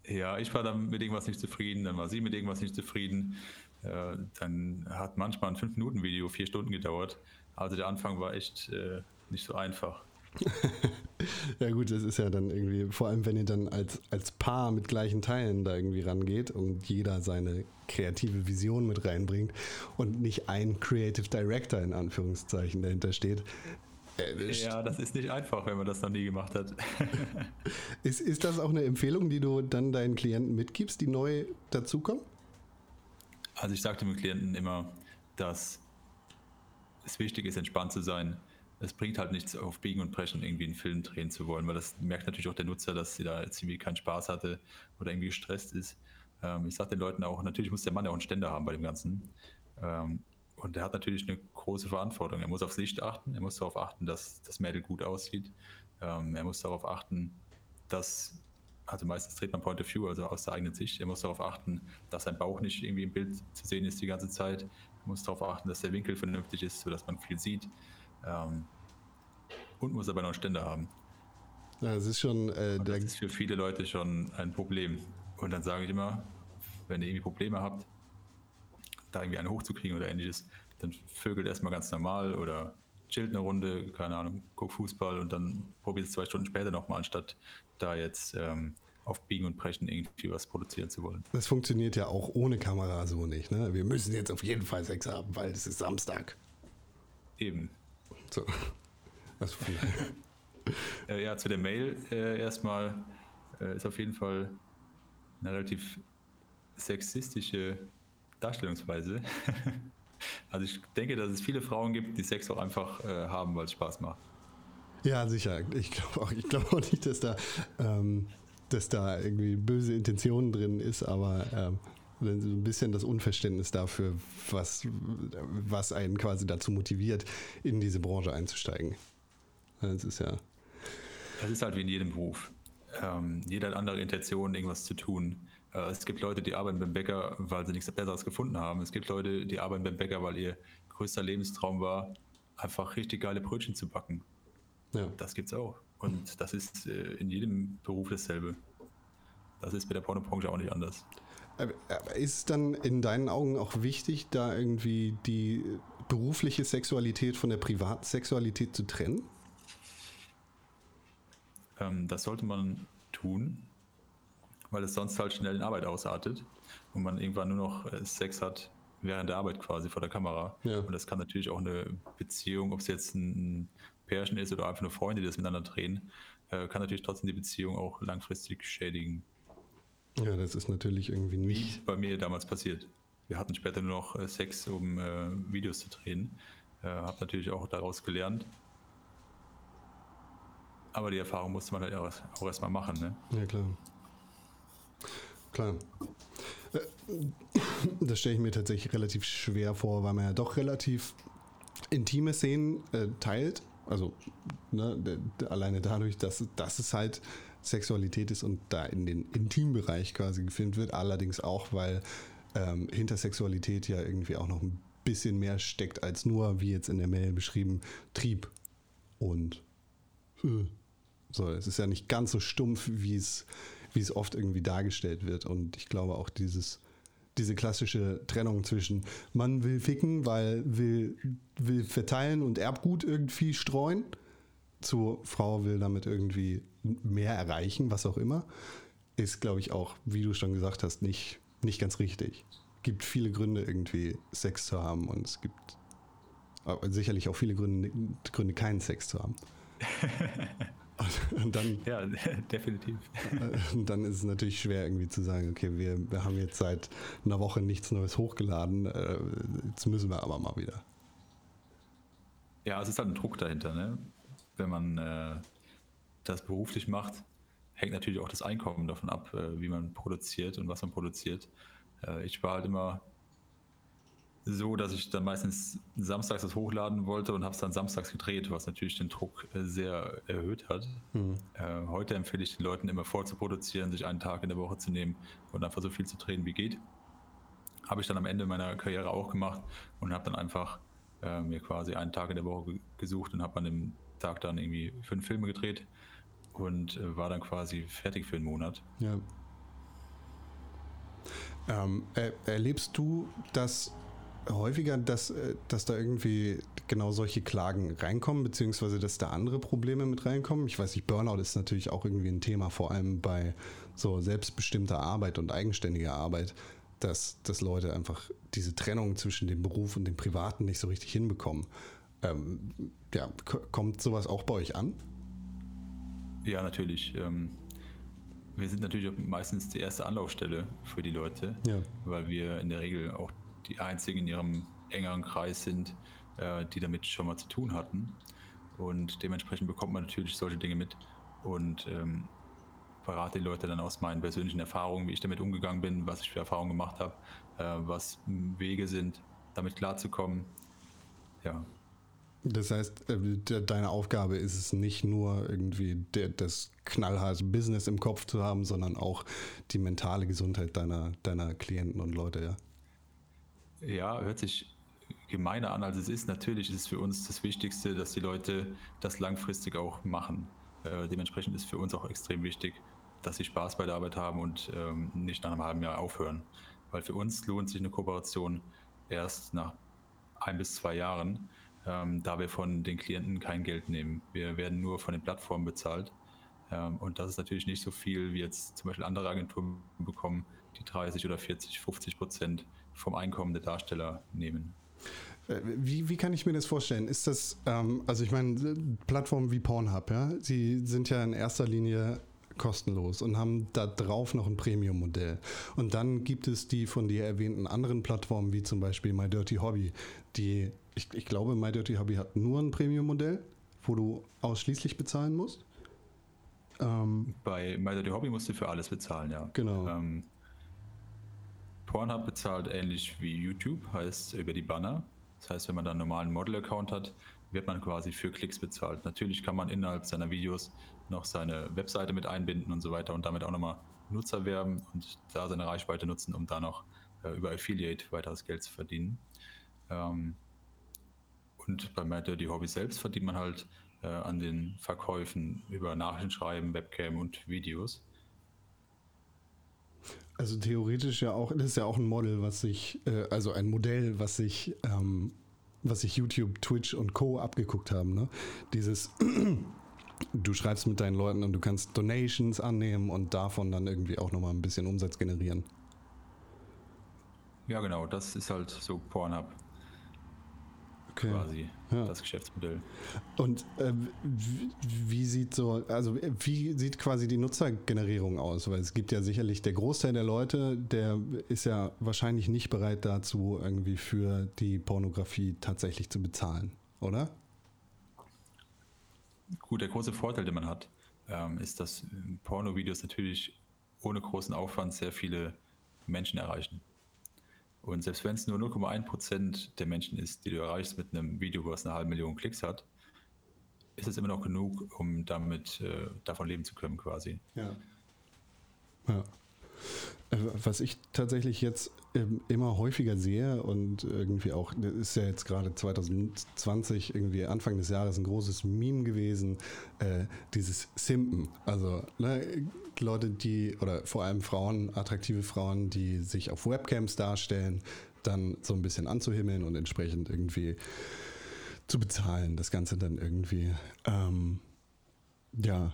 Ja, ich war dann mit irgendwas nicht zufrieden, dann war sie mit irgendwas nicht zufrieden. Äh, dann hat manchmal ein 5-Minuten-Video vier Stunden gedauert. Also der Anfang war echt äh, nicht so einfach. ja gut, das ist ja dann irgendwie, vor allem wenn ihr dann als, als Paar mit gleichen Teilen da irgendwie rangeht und jeder seine kreative Vision mit reinbringt und nicht ein Creative Director in Anführungszeichen dahinter steht. Äh, ja, das ist nicht einfach, wenn man das noch nie gemacht hat. ist, ist das auch eine Empfehlung, die du dann deinen Klienten mitgibst, die neu dazukommen? Also ich sagte dem Klienten immer, dass es wichtig ist, entspannt zu sein. Es bringt halt nichts, auf Biegen und Brechen irgendwie einen Film drehen zu wollen, weil das merkt natürlich auch der Nutzer, dass sie da irgendwie keinen Spaß hatte oder irgendwie gestresst ist. Ähm, ich sage den Leuten auch, natürlich muss der Mann ja auch einen Ständer haben bei dem Ganzen. Ähm, und er hat natürlich eine große Verantwortung. Er muss aufs Licht achten, er muss darauf achten, dass das Mädel gut aussieht. Ähm, er muss darauf achten, dass, also meistens dreht man Point of View, also aus der eigenen Sicht. Er muss darauf achten, dass sein Bauch nicht irgendwie im Bild zu sehen ist die ganze Zeit muss darauf achten, dass der Winkel vernünftig ist, sodass man viel sieht. Ähm, und muss aber noch einen Ständer haben. Ja, das ist schon. Äh, das ist für viele Leute schon ein Problem. Und dann sage ich immer, wenn ihr irgendwie Probleme habt, da irgendwie eine hochzukriegen oder ähnliches, dann vögelt erstmal ganz normal oder chillt eine Runde, keine Ahnung, guckt Fußball und dann probiert es zwei Stunden später nochmal, anstatt da jetzt ähm, auf Biegen und Brechen irgendwie was produzieren zu wollen. Das funktioniert ja auch ohne Kamera so nicht. Ne? Wir müssen jetzt auf jeden Fall Sex haben, weil es ist Samstag. Eben. So. Also äh, ja, zu der Mail äh, erstmal äh, ist auf jeden Fall eine relativ sexistische Darstellungsweise. also ich denke, dass es viele Frauen gibt, die Sex auch einfach äh, haben, weil es Spaß macht. Ja, sicher. Ich glaube auch, glaub auch nicht, dass da ähm, dass da irgendwie böse Intentionen drin ist, aber ähm, so ein bisschen das Unverständnis dafür, was, was einen quasi dazu motiviert, in diese Branche einzusteigen. Das ist ja. Das ist halt wie in jedem Beruf. Ähm, jeder hat andere Intentionen, irgendwas zu tun. Äh, es gibt Leute, die arbeiten beim Bäcker, weil sie nichts Besseres gefunden haben. Es gibt Leute, die arbeiten beim Bäcker, weil ihr größter Lebenstraum war, einfach richtig geile Brötchen zu backen. Ja. Das gibt's auch. Und das ist äh, in jedem Beruf dasselbe. Das ist bei der Pornobranche auch nicht anders. Aber ist es dann in deinen Augen auch wichtig, da irgendwie die berufliche Sexualität von der privaten Sexualität zu trennen? Ähm, das sollte man tun, weil es sonst halt schnell in Arbeit ausartet und man irgendwann nur noch äh, Sex hat während der Arbeit quasi vor der Kamera. Ja. Und das kann natürlich auch eine Beziehung, ob es jetzt ein Pärchen ist oder einfach nur Freunde, die das miteinander drehen, äh, kann natürlich trotzdem die Beziehung auch langfristig schädigen. Ja, das ist natürlich irgendwie nicht. Wie bei mir damals passiert. Wir hatten später nur noch äh, Sex, um äh, Videos zu drehen. Äh, hab natürlich auch daraus gelernt. Aber die Erfahrung musste man halt auch, erstmal machen. Ne? Ja, klar. Klar. Äh, das stelle ich mir tatsächlich relativ schwer vor, weil man ja doch relativ intime Szenen äh, teilt also ne, alleine dadurch, dass, dass es halt Sexualität ist und da in den Intimbereich quasi gefilmt wird. Allerdings auch, weil ähm, hinter Sexualität ja irgendwie auch noch ein bisschen mehr steckt als nur, wie jetzt in der Mail beschrieben, Trieb und äh, so. Es ist ja nicht ganz so stumpf, wie es, wie es oft irgendwie dargestellt wird. Und ich glaube auch dieses diese klassische Trennung zwischen man will ficken, weil will, will verteilen und Erbgut irgendwie streuen, zu Frau will damit irgendwie mehr erreichen, was auch immer, ist, glaube ich, auch, wie du schon gesagt hast, nicht, nicht ganz richtig. Es gibt viele Gründe, irgendwie Sex zu haben und es gibt sicherlich auch viele Gründe, Gründe keinen Sex zu haben. Und dann, ja, definitiv. Und dann ist es natürlich schwer irgendwie zu sagen, okay, wir, wir haben jetzt seit einer Woche nichts Neues hochgeladen, äh, jetzt müssen wir aber mal wieder. Ja, es ist halt ein Druck dahinter, ne? Wenn man äh, das beruflich macht, hängt natürlich auch das Einkommen davon ab, äh, wie man produziert und was man produziert. Äh, ich war halt immer so, dass ich dann meistens samstags das hochladen wollte und habe es dann samstags gedreht, was natürlich den Druck äh, sehr erhöht hat. Mhm. Äh, heute empfehle ich den Leuten immer vorzuproduzieren, sich einen Tag in der Woche zu nehmen und einfach so viel zu drehen, wie geht. Habe ich dann am Ende meiner Karriere auch gemacht und habe dann einfach äh, mir quasi einen Tag in der Woche gesucht und habe an dem Tag dann irgendwie fünf Filme gedreht und äh, war dann quasi fertig für einen Monat. Ja. Ähm, er, erlebst du das häufiger, dass, äh, dass da irgendwie genau solche Klagen reinkommen, beziehungsweise dass da andere Probleme mit reinkommen? Ich weiß nicht, Burnout ist natürlich auch irgendwie ein Thema, vor allem bei so selbstbestimmter Arbeit und eigenständiger Arbeit, dass, dass Leute einfach diese Trennung zwischen dem Beruf und dem Privaten nicht so richtig hinbekommen. Ähm, ja, kommt sowas auch bei euch an? Ja, natürlich. Ähm, wir sind natürlich meistens die erste Anlaufstelle für die Leute, ja. weil wir in der Regel auch die einzigen in ihrem engeren Kreis sind, äh, die damit schon mal zu tun hatten. Und dementsprechend bekommt man natürlich solche Dinge mit und ähm, verrate die Leute dann aus meinen persönlichen Erfahrungen, wie ich damit umgegangen bin, was ich für Erfahrungen gemacht habe, äh, was Wege sind, damit klarzukommen. Ja. Das heißt, äh, deine Aufgabe ist es nicht nur irgendwie das knallharte Business im Kopf zu haben, sondern auch die mentale Gesundheit deiner, deiner Klienten und Leute, ja? Ja, hört sich gemeiner an, als es ist. Natürlich ist es für uns das Wichtigste, dass die Leute das langfristig auch machen. Äh, dementsprechend ist für uns auch extrem wichtig, dass sie Spaß bei der Arbeit haben und ähm, nicht nach einem halben Jahr aufhören. Weil für uns lohnt sich eine Kooperation erst nach ein bis zwei Jahren, ähm, da wir von den Klienten kein Geld nehmen. Wir werden nur von den Plattformen bezahlt. Ähm, und das ist natürlich nicht so viel, wie jetzt zum Beispiel andere Agenturen bekommen, die 30 oder 40, 50 Prozent vom Einkommen der Darsteller nehmen. Äh, wie, wie kann ich mir das vorstellen? Ist das, ähm, also ich meine, Plattformen wie Pornhub, ja, sie sind ja in erster Linie kostenlos und haben da drauf noch ein Premium-Modell. Und dann gibt es die von dir erwähnten anderen Plattformen, wie zum Beispiel My Dirty Hobby, die, ich, ich glaube, My Dirty Hobby hat nur ein Premium-Modell, wo du ausschließlich bezahlen musst. Ähm, Bei My Dirty Hobby musst du für alles bezahlen, ja. Genau. Ähm, Pornhub bezahlt ähnlich wie YouTube, heißt über die Banner. Das heißt, wenn man da einen normalen Model-Account hat, wird man quasi für Klicks bezahlt. Natürlich kann man innerhalb seiner Videos noch seine Webseite mit einbinden und so weiter und damit auch nochmal Nutzer werben und da seine Reichweite nutzen, um da noch äh, über Affiliate weiteres Geld zu verdienen. Ähm, und bei My Dirty Hobby selbst verdient man halt äh, an den Verkäufen über Nachrichtenschreiben, Webcam und Videos. Also theoretisch ja auch, das ist ja auch ein Model, was sich, äh, also ein Modell, was sich, ähm, was sich YouTube, Twitch und Co. abgeguckt haben. Ne? Dieses, du schreibst mit deinen Leuten und du kannst Donations annehmen und davon dann irgendwie auch nochmal ein bisschen Umsatz generieren. Ja, genau, das ist halt so Pornhub okay. quasi ja. das Geschäftsmodell. Und äh, wie, sieht so, also wie sieht quasi die Nutzergenerierung aus? Weil es gibt ja sicherlich der Großteil der Leute, der ist ja wahrscheinlich nicht bereit dazu, irgendwie für die Pornografie tatsächlich zu bezahlen, oder? Gut, der große Vorteil, den man hat, ähm, ist, dass Pornovideos natürlich ohne großen Aufwand sehr viele Menschen erreichen. Und selbst wenn es nur 0,1 Prozent der Menschen ist, die du erreichst mit einem Video, was eine halbe Million Klicks hat, ist es immer noch genug, um damit äh, davon leben zu können, quasi. Ja. Ja. Äh, was ich tatsächlich jetzt ähm, immer häufiger sehe und irgendwie auch, das ist ja jetzt gerade 2020, irgendwie Anfang des Jahres ein großes Meme gewesen, äh, dieses Simpen. Also ne, Leute, die, oder vor allem Frauen, attraktive Frauen, die sich auf Webcams darstellen, dann so ein bisschen anzuhimmeln und entsprechend irgendwie zu bezahlen. Das Ganze dann irgendwie, ähm, ja,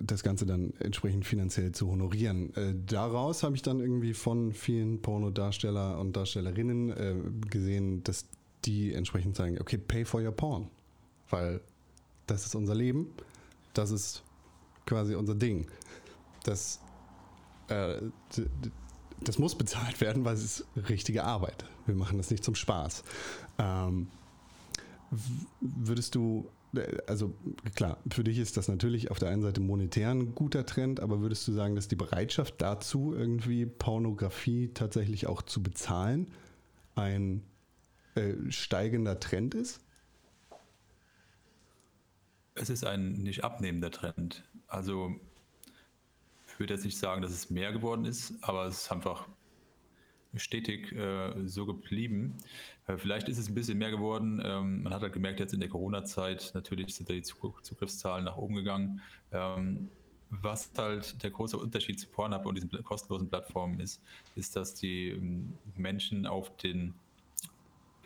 das Ganze dann entsprechend finanziell zu honorieren. Äh, daraus habe ich dann irgendwie von vielen Pornodarsteller und Darstellerinnen äh, gesehen, dass die entsprechend sagen, okay, pay for your porn. Weil das ist unser Leben, das ist quasi unser Ding. Das, äh, das muss bezahlt werden, weil es ist richtige Arbeit. Wir machen das nicht zum Spaß. Ähm, würdest du, also klar, für dich ist das natürlich auf der einen Seite monetär ein guter Trend, aber würdest du sagen, dass die Bereitschaft dazu, irgendwie Pornografie tatsächlich auch zu bezahlen, ein äh, steigender Trend ist? Es ist ein nicht abnehmender Trend. Also ich würde jetzt nicht sagen, dass es mehr geworden ist, aber es ist einfach stetig äh, so geblieben. Äh, vielleicht ist es ein bisschen mehr geworden. Ähm, man hat halt gemerkt, jetzt in der Corona-Zeit, natürlich sind da die Zugriffszahlen nach oben gegangen. Ähm, was halt der große Unterschied zu Pornhub und diesen kostenlosen Plattformen ist, ist, dass die ähm, Menschen auf den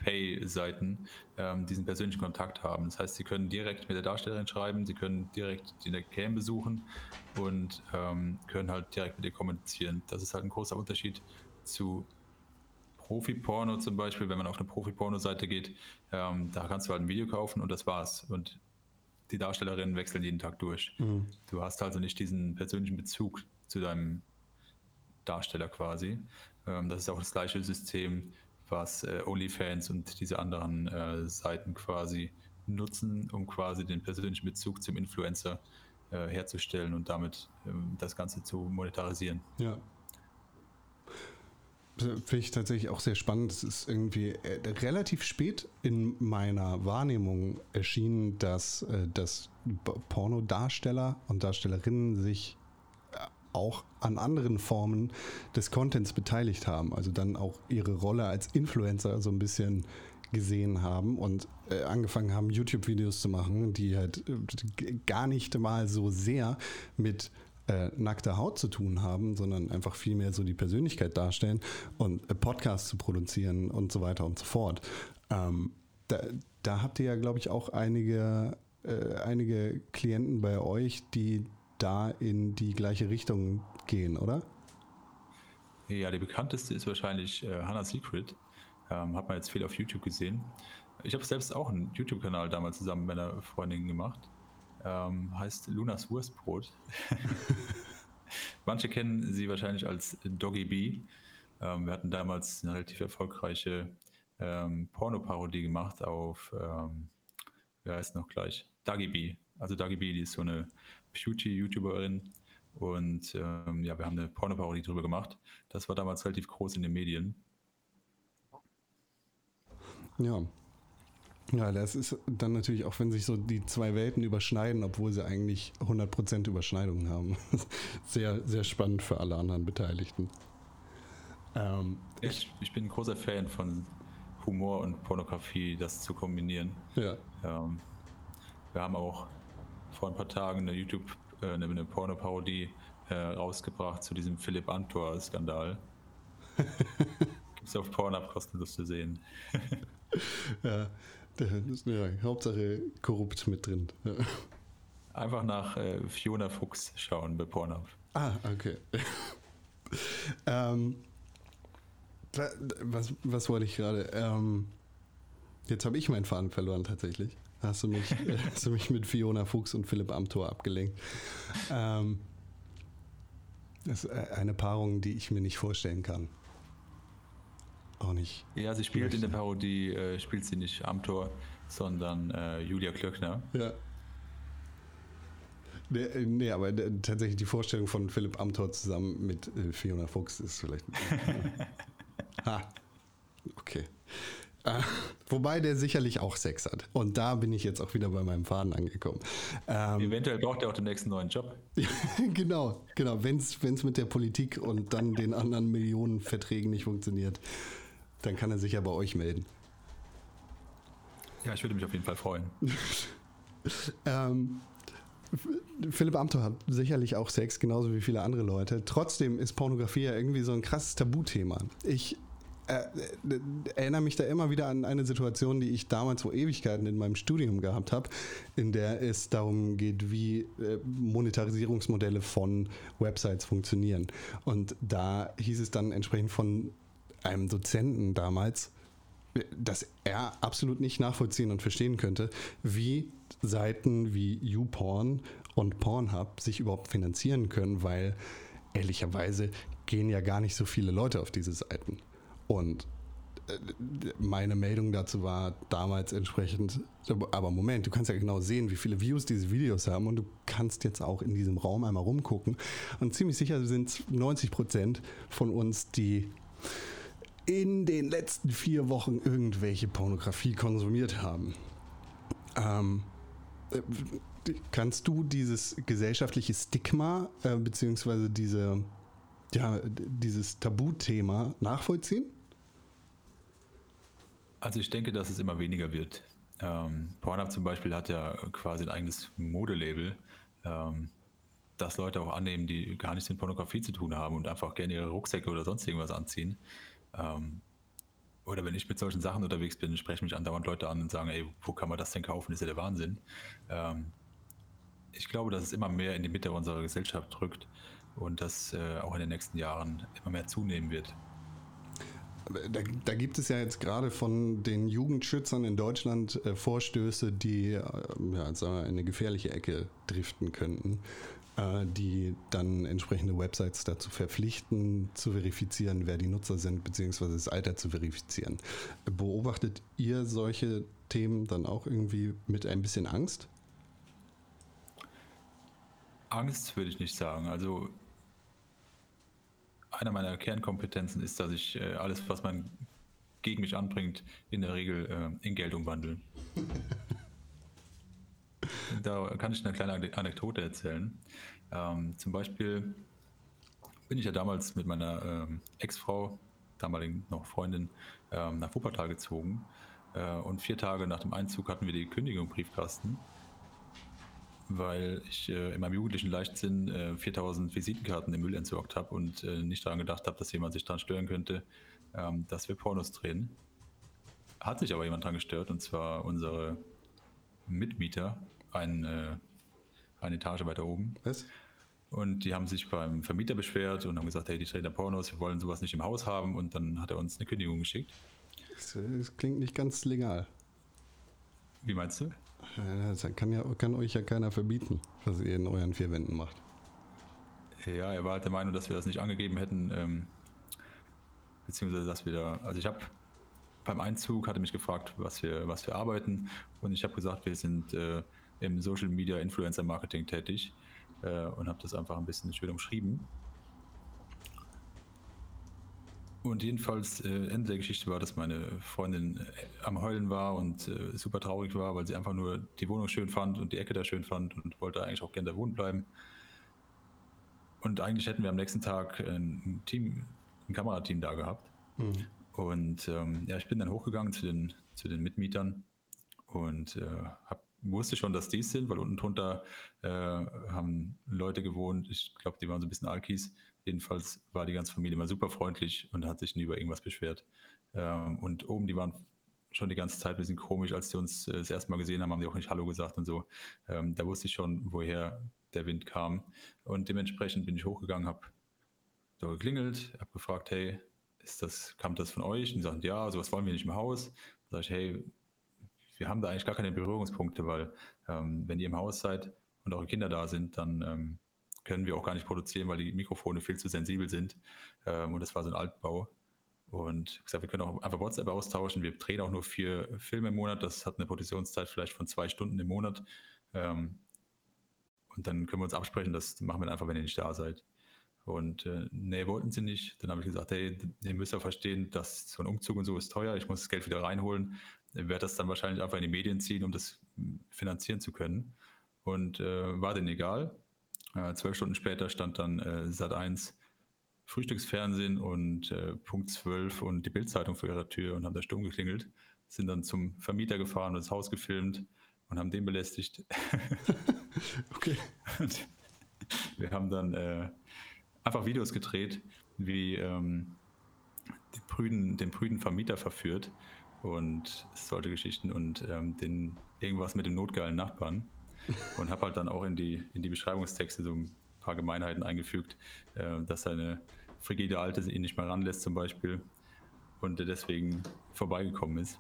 Pay-Seiten ähm, diesen persönlichen Kontakt haben. Das heißt, sie können direkt mit der Darstellerin schreiben, sie können direkt die Cam besuchen und ähm, können halt direkt mit ihr kommunizieren. Das ist halt ein großer Unterschied zu Profi-Porno zum Beispiel. Wenn man auf eine Profi-Porno-Seite geht, ähm, da kannst du halt ein Video kaufen und das war's. Und die Darstellerinnen wechseln jeden Tag durch. Mhm. Du hast also nicht diesen persönlichen Bezug zu deinem Darsteller quasi. Ähm, das ist auch das gleiche System, was äh, OnlyFans und diese anderen äh, Seiten quasi nutzen, um quasi den persönlichen Bezug zum Influencer äh, herzustellen und damit ähm, das Ganze zu monetarisieren. Ja. Finde ich tatsächlich auch sehr spannend. Es ist irgendwie äh, relativ spät in meiner Wahrnehmung erschienen, dass, äh, dass Pornodarsteller und Darstellerinnen sich äh, auch an anderen Formen des Contents beteiligt haben. Also dann auch ihre Rolle als Influencer so ein bisschen gesehen haben und angefangen haben, YouTube-Videos zu machen, die halt gar nicht mal so sehr mit äh, nackter Haut zu tun haben, sondern einfach viel mehr so die Persönlichkeit darstellen und äh, Podcasts zu produzieren und so weiter und so fort. Ähm, da, da, habt ihr ja, glaube ich, auch einige, äh, einige Klienten bei euch, die da in die gleiche Richtung gehen, oder? Ja, die bekannteste ist wahrscheinlich äh, Hannah Secret. Ähm, hat man jetzt viel auf YouTube gesehen. Ich habe selbst auch einen YouTube-Kanal damals zusammen mit einer Freundin gemacht ähm, heißt Lunas Wurstbrot. Manche kennen sie wahrscheinlich als Doggy Bee. Ähm, wir hatten damals eine relativ erfolgreiche ähm, Porno-Parodie gemacht auf, ähm, wie heißt noch gleich? Doggy Bee. Also Doggy Bee, die ist so eine Beauty-YouTuberin. Und ähm, ja, wir haben eine Porno-Parodie drüber gemacht. Das war damals relativ groß in den Medien. Ja, ja, das ist dann natürlich auch, wenn sich so die zwei Welten überschneiden, obwohl sie eigentlich 100% Überschneidungen haben. Sehr, sehr spannend für alle anderen Beteiligten. Ähm, ich, ich bin ein großer Fan von Humor und Pornografie, das zu kombinieren. Ja. Ähm, wir haben auch vor ein paar Tagen eine YouTube, äh, eine, eine Pornoparodie äh, rausgebracht zu diesem Philipp Amthor-Skandal. Gibt es auf Pornhub kostenlos zu sehen. ja, ja, Hauptsache korrupt mit drin. Ja. Einfach nach äh, Fiona Fuchs schauen bei Pornhub. Ah, okay. ähm, was, was wollte ich gerade? Ähm, jetzt habe ich meinen Faden verloren tatsächlich. Hast du mich, hast du mich mit Fiona Fuchs und Philipp Amthor abgelenkt. Ähm, das ist eine Paarung, die ich mir nicht vorstellen kann auch nicht. Ja, sie spielt in der Parodie, äh, spielt sie nicht Amtor, sondern äh, Julia Klöckner. Ja. Nee, äh, nee aber tatsächlich die Vorstellung von Philipp Amthor zusammen mit äh, Fiona Fuchs ist vielleicht. ha. Okay. Äh, wobei der sicherlich auch Sex hat. Und da bin ich jetzt auch wieder bei meinem Faden angekommen. Ähm, Eventuell braucht er auch den nächsten neuen Job. genau, genau. Wenn es mit der Politik und dann den anderen Millionen Verträgen nicht funktioniert, dann kann er sich ja bei euch melden. Ja, ich würde mich auf jeden Fall freuen. ähm, Philipp Amthor hat sicherlich auch Sex, genauso wie viele andere Leute. Trotzdem ist Pornografie ja irgendwie so ein krasses Tabuthema. Ich äh, äh, erinnere mich da immer wieder an eine Situation, die ich damals vor Ewigkeiten in meinem Studium gehabt habe, in der es darum geht, wie äh, Monetarisierungsmodelle von Websites funktionieren. Und da hieß es dann entsprechend von einem Dozenten damals, dass er absolut nicht nachvollziehen und verstehen könnte, wie Seiten wie YouPorn und Pornhub sich überhaupt finanzieren können, weil ehrlicherweise gehen ja gar nicht so viele Leute auf diese Seiten. Und äh, meine Meldung dazu war damals entsprechend, aber Moment, du kannst ja genau sehen, wie viele Views diese Videos haben und du kannst jetzt auch in diesem Raum einmal rumgucken. Und ziemlich sicher sind es 90 Prozent von uns, die in den letzten vier Wochen irgendwelche Pornografie konsumiert haben. Ähm, äh, kannst du dieses gesellschaftliche Stigma äh, beziehungsweise diese, ja, dieses Tabuthema nachvollziehen? Also ich denke, dass es immer weniger wird. Ähm, Pornhub zum Beispiel hat ja quasi ein eigenes Modelabel, ähm, das Leute auch annehmen, die gar nichts mit Pornografie zu tun haben und einfach gerne ihre Rucksäcke oder sonst irgendwas anziehen. Ähm, oder wenn ich mit solchen Sachen unterwegs bin, sprechen mich andauernd Leute an und sagen, ey, wo kann man das denn kaufen? Das ist ja der Wahnsinn. Ähm, ich glaube, dass es immer mehr in die Mitte unserer Gesellschaft drückt und das äh, auch in den nächsten Jahren immer mehr zunehmen wird. Da, da, gibt es ja jetzt gerade von den Jugendschützern in Deutschland äh, Vorstöße, die äh, ja, in eine gefährliche Ecke driften könnten, die dann entsprechende Websites dazu verpflichten, zu verifizieren, wer die Nutzer sind, beziehungsweise das Alter zu verifizieren. Beobachtet ihr solche Themen dann auch irgendwie mit ein bisschen Angst? Angst würde ich nicht sagen. Also einer meiner Kernkompetenzen ist, dass ich äh, alles, was man gegen mich anbringt, in der Regel äh, in Geld umwandle. da kann ich eine kleine Anekdote erzählen. Ähm, zum Beispiel bin ich ja damals mit meiner ähm, Ex-Frau, damaligen noch Freundin, ähm, nach Wuppertal gezogen. Äh, und vier Tage nach dem Einzug hatten wir die Kündigung Briefkasten weil ich äh, in meinem jugendlichen Leichtsinn äh, 4000 Visitenkarten im Müll entsorgt habe und äh, nicht daran gedacht habe, dass jemand sich daran stören könnte, ähm, dass wir Pornos drehen. Hat sich aber jemand daran gestört und zwar unsere Mitmieter, ein, äh, eine Etage weiter oben. Was? Und die haben sich beim Vermieter beschwert und haben gesagt, hey, die da Pornos, wir wollen sowas nicht im Haus haben und dann hat er uns eine Kündigung geschickt. Das, das klingt nicht ganz legal. Wie meinst du? Das kann, ja, kann euch ja keiner verbieten, was ihr in euren vier Wänden macht. Ja, er war halt der Meinung, dass wir das nicht angegeben hätten, ähm, beziehungsweise dass wir da, also ich habe beim Einzug hatte mich gefragt, was wir, was wir arbeiten und ich habe gesagt, wir sind äh, im Social Media Influencer Marketing tätig äh, und habe das einfach ein bisschen schön umschrieben. Und jedenfalls, äh, Ende der Geschichte war, dass meine Freundin äh, am Heulen war und äh, super traurig war, weil sie einfach nur die Wohnung schön fand und die Ecke da schön fand und wollte eigentlich auch gerne da wohnen bleiben. Und eigentlich hätten wir am nächsten Tag ein Team, ein Kamerateam da gehabt. Mhm. Und ähm, ja, ich bin dann hochgegangen zu den, zu den Mitmietern und äh, hab, wusste schon, dass die sind, weil unten drunter äh, haben Leute gewohnt. Ich glaube, die waren so ein bisschen Alkis Jedenfalls war die ganze Familie immer super freundlich und hat sich nie über irgendwas beschwert. Ähm, und oben, die waren schon die ganze Zeit ein bisschen komisch, als sie uns äh, das erste Mal gesehen haben, haben die auch nicht Hallo gesagt und so. Ähm, da wusste ich schon, woher der Wind kam. Und dementsprechend bin ich hochgegangen, habe so geklingelt, habe gefragt, hey, ist das, kam das von euch? Und die sagten, ja, sowas wollen wir nicht im Haus. Da sage ich, hey, wir haben da eigentlich gar keine Berührungspunkte, weil ähm, wenn ihr im Haus seid und eure Kinder da sind, dann ähm, können wir auch gar nicht produzieren, weil die Mikrofone viel zu sensibel sind. Ähm, und das war so ein Altbau. Und gesagt, wir können auch einfach WhatsApp austauschen. Wir drehen auch nur vier Filme im Monat. Das hat eine Produktionszeit vielleicht von zwei Stunden im Monat. Ähm, und dann können wir uns absprechen, das machen wir einfach, wenn ihr nicht da seid. Und äh, nee, wollten sie nicht. Dann habe ich gesagt, hey, ihr müsst ja verstehen, dass so ein Umzug und so ist teuer. Ich muss das Geld wieder reinholen. Werde das dann wahrscheinlich einfach in die Medien ziehen, um das finanzieren zu können. Und äh, war denen egal. Äh, zwölf Stunden später stand dann äh, Sat 1 Frühstücksfernsehen und äh, Punkt 12 und die Bildzeitung vor ihrer Tür und haben da stumm geklingelt, sind dann zum Vermieter gefahren und das Haus gefilmt und haben den belästigt. okay. Und wir haben dann äh, einfach Videos gedreht, wie ähm, prüden, den prüden Vermieter verführt und solche Geschichten und ähm, den, irgendwas mit dem notgeilen Nachbarn und habe halt dann auch in die, in die Beschreibungstexte so ein paar Gemeinheiten eingefügt, äh, dass seine frigide Alte ihn nicht mehr ranlässt zum Beispiel und er deswegen vorbeigekommen ist.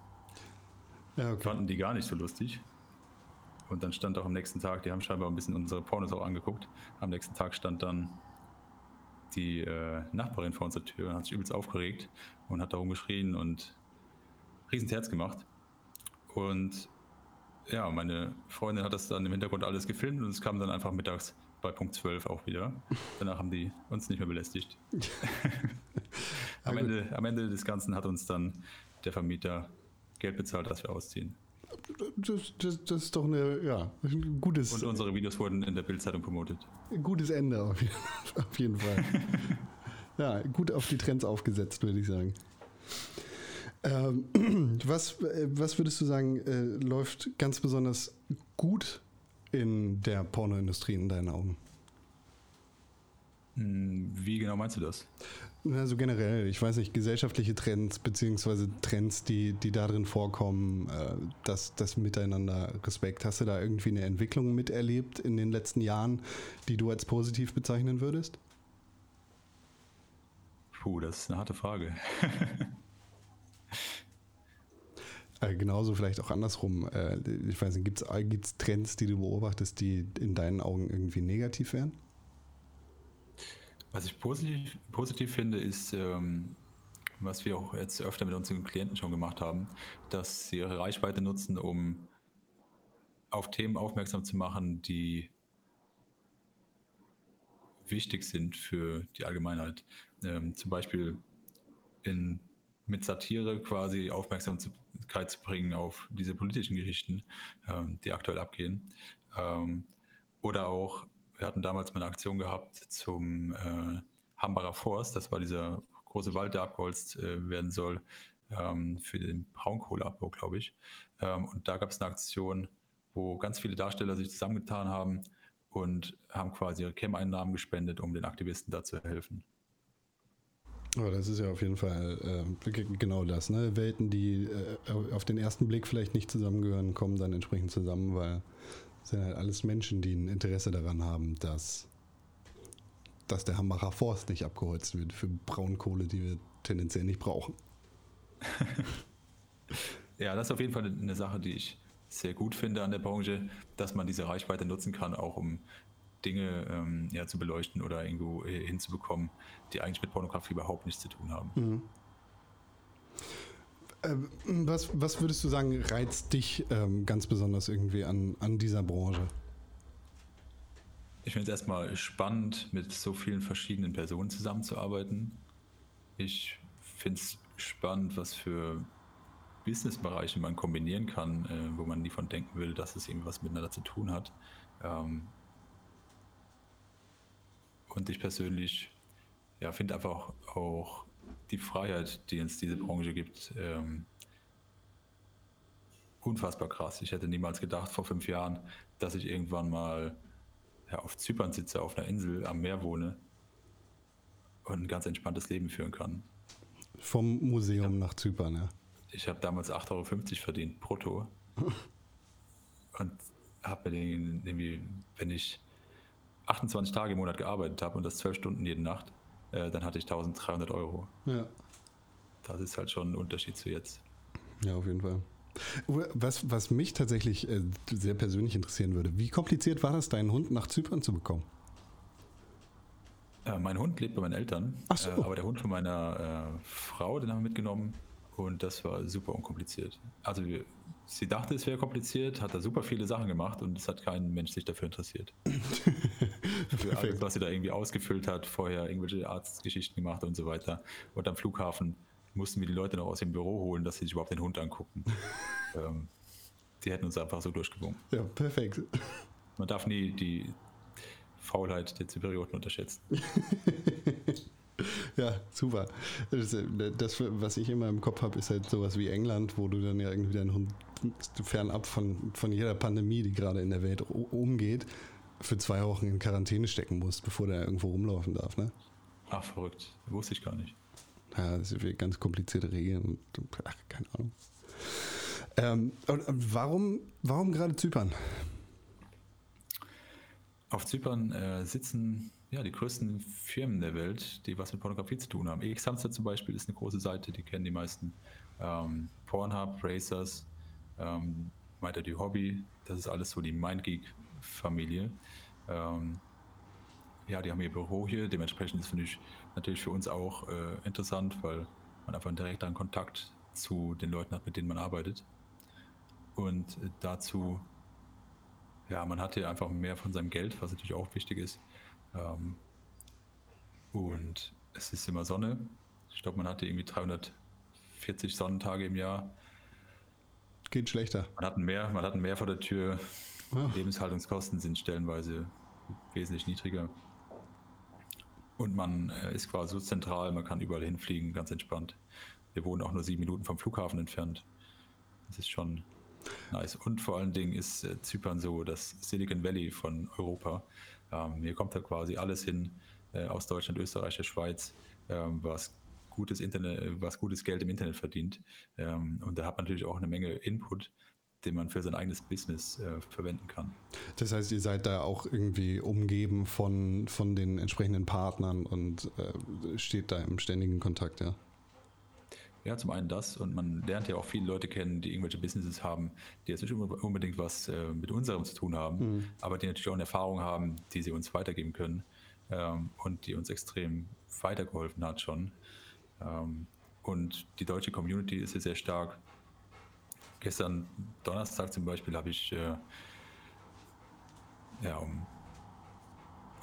Ja, okay. Fanden die gar nicht so lustig. Und dann stand auch am nächsten Tag, die haben scheinbar ein bisschen unsere Pornos auch angeguckt. Am nächsten Tag stand dann die äh, Nachbarin vor unserer Tür und hat sich übelst aufgeregt und hat da rumgeschrien und Riesensherz gemacht. Und ja, meine Freundin hat das dann im Hintergrund alles gefilmt und es kam dann einfach mittags bei Punkt 12 auch wieder. Danach haben die uns nicht mehr belästigt. am, Ende, am Ende des Ganzen hat uns dann der Vermieter Geld bezahlt, dass wir ausziehen. Das, das, das ist doch eine, ja, ein gutes, Und unsere Videos wurden in der Bildzeitung promotet. gutes Ende auf, auf jeden Fall. ja, gut auf die Trends aufgesetzt, würde ich sagen. Ähm, was, äh, was würdest du sagen, äh, läuft ganz besonders gut in der Pornoindustrie in deinen Augen? Hm, Wie genau meinst du das? Also generell, ich weiß nicht, gesellschaftliche Trends, beziehungsweise Trends, die, die darin vorkommen, äh, das, das Miteinander Respekt. Hast du da irgendwie eine Entwicklung miterlebt in den letzten Jahren, die du als positiv bezeichnen würdest? Puh, das ist eine harte Frage. Äh, genauso vielleicht auch andersrum. Äh, ich weiß nicht, gibt es Trends, die du beobachtest, die in deinen Augen irgendwie negativ wären? Was ich positiv, positiv finde, ist, ähm, was wir auch jetzt öfter mit unseren Klienten schon gemacht haben, dass sie ihre Reichweite nutzen, um auf Themen aufmerksam zu machen, die wichtig sind für die Allgemeinheit. Ähm, zum Beispiel in, mit Satire quasi Aufmerksamkeit zu bringen auf diese politischen Geschichten, ähm, die aktuell abgehen. Ähm, oder auch, wir hatten damals mal eine Aktion gehabt zum äh, Hambacher Forst, das war dieser große Wald, der abgeholzt äh, werden soll ähm, für den Braunkohleabbau, glaube ich. Ähm, und da gab es eine Aktion, wo ganz viele Darsteller sich zusammengetan haben und haben quasi ihre Cam-Einnahmen gespendet, um den Aktivisten da zu helfen. Oh, das ist ja auf jeden Fall äh, genau das. Ne? Welten, die äh, auf den ersten Blick vielleicht nicht zusammengehören, kommen dann entsprechend zusammen, weil es sind halt alles Menschen, die ein Interesse daran haben, dass, dass der Hambacher Forst nicht abgeholzt wird für Braunkohle, die wir tendenziell nicht brauchen. Ja, das ist auf jeden Fall eine Sache, die ich sehr gut finde an der Branche, dass man diese Reichweite nutzen kann, auch um Dinge ähm, ja, zu beleuchten oder irgendwo äh, hinzubekommen, die eigentlich mit Pornografie überhaupt nichts zu tun haben. Ähm, was, was würdest du sagen, reizt dich ähm, ganz besonders irgendwie an, an dieser Branche? Ich finde es erstmal spannend, mit so vielen verschiedenen Personen zusammenzuarbeiten. Ich finde es spannend, was für Businessbereiche man kombinieren kann, äh, wo man nie von denken will, dass es irgendwas miteinander zu tun hat. Ähm, und ich persönlich ja, finde einfach auch, die Freiheit, die uns diese Branche gibt, ähm, unfassbar krass. Ich hätte niemals gedacht vor fünf Jahren, dass ich irgendwann mal ja, auf Zypern sitze, auf einer Insel am Meer wohne und ein ganz entspanntes Leben führen kann. Vom Museum nach Zypern, ja. Ich habe damals 8,50 Euro verdient, brutto. und habe mir den irgendwie, wenn ich 28 Tage im Monat gearbeitet habe und das 12 Stunden jede Nacht, äh, dann hatte ich 1300 Euro. Ja. Das ist halt schon ein Unterschied zu jetzt. Ja, auf jeden Fall. Was, was mich tatsächlich äh, sehr persönlich interessieren würde, wie kompliziert war das, deinen Hund nach Zypern zu bekommen? Äh, mein Hund lebt bei meinen Eltern, Ach so. äh, aber der Hund von meiner äh, Frau, den haben wir mitgenommen und das war super unkompliziert. Also wir, sie dachte, es wäre kompliziert, hat da super viele Sachen gemacht und es hat kein Mensch sich dafür interessiert. Für alles, was sie da irgendwie ausgefüllt hat, vorher irgendwelche Arztgeschichten gemacht und so weiter. Und am Flughafen mussten wir die Leute noch aus dem Büro holen, dass sie sich überhaupt den Hund angucken. ähm, die hätten uns einfach so durchgewunken. Ja, perfekt. Man darf nie die Faulheit der Zyprioten unterschätzen. Ja, super. Das, äh, das, was ich immer im Kopf habe, ist halt sowas wie England, wo du dann ja irgendwie deinen Hund fernab von, von jeder Pandemie, die gerade in der Welt umgeht, für zwei Wochen in Quarantäne stecken musst, bevor der irgendwo rumlaufen darf. Ne? Ach, verrückt. Wusste ich gar nicht. Ja, das sind ganz komplizierte Regeln. Ach, keine Ahnung. Ähm, und, und warum, warum gerade Zypern? Auf Zypern äh, sitzen ja, die größten Firmen der Welt, die was mit Pornografie zu tun haben. Xhamster zum Beispiel ist eine große Seite, die kennen die meisten. Ähm, Pornhub, Racers, ähm, weiter die Hobby, das ist alles so die MindGeek-Familie. Ähm, ja, die haben ihr Büro hier, dementsprechend ist finde ich natürlich für uns auch äh, interessant, weil man einfach einen direkteren Kontakt zu den Leuten hat, mit denen man arbeitet. Und äh, dazu ja, man hat hier einfach mehr von seinem Geld, was natürlich auch wichtig ist. Ähm, und es ist immer Sonne. Ich glaube, man hatte irgendwie 340 Sonnentage im Jahr. Geht schlechter. Man hat ein Meer, man hat Meer vor der Tür. Ah. Lebenshaltungskosten sind stellenweise wesentlich niedriger. Und man äh, ist quasi so zentral, man kann überall hinfliegen, ganz entspannt. Wir wohnen auch nur sieben Minuten vom Flughafen entfernt. Das ist schon nice. Und vor allen Dingen ist äh, Zypern so das Silicon Valley von Europa. Ähm, hier kommt halt quasi alles hin äh, aus Deutschland, Österreich, der Schweiz, ähm, was gutes Internet, äh, was gutes Geld im Internet verdient. Ähm, und da hat man natürlich auch eine Menge Input, den man für sein eigenes Business äh, verwenden kann. Das heißt, ihr seid da auch irgendwie umgeben von, von den entsprechenden Partnern und äh, steht da im ständigen Kontakt, ja. Ja, zum einen das und man lernt ja auch viele Leute kennen, die irgendwelche Businesses haben, die jetzt nicht unbedingt was äh, mit unserem zu tun haben, Mhm. aber die natürlich auch eine Erfahrung haben, die sie uns weitergeben können ähm, und die uns extrem weitergeholfen hat schon. Ähm, und die deutsche Community ist hier sehr stark. Gestern Donnerstag zum Beispiel habe ich äh, ja, um,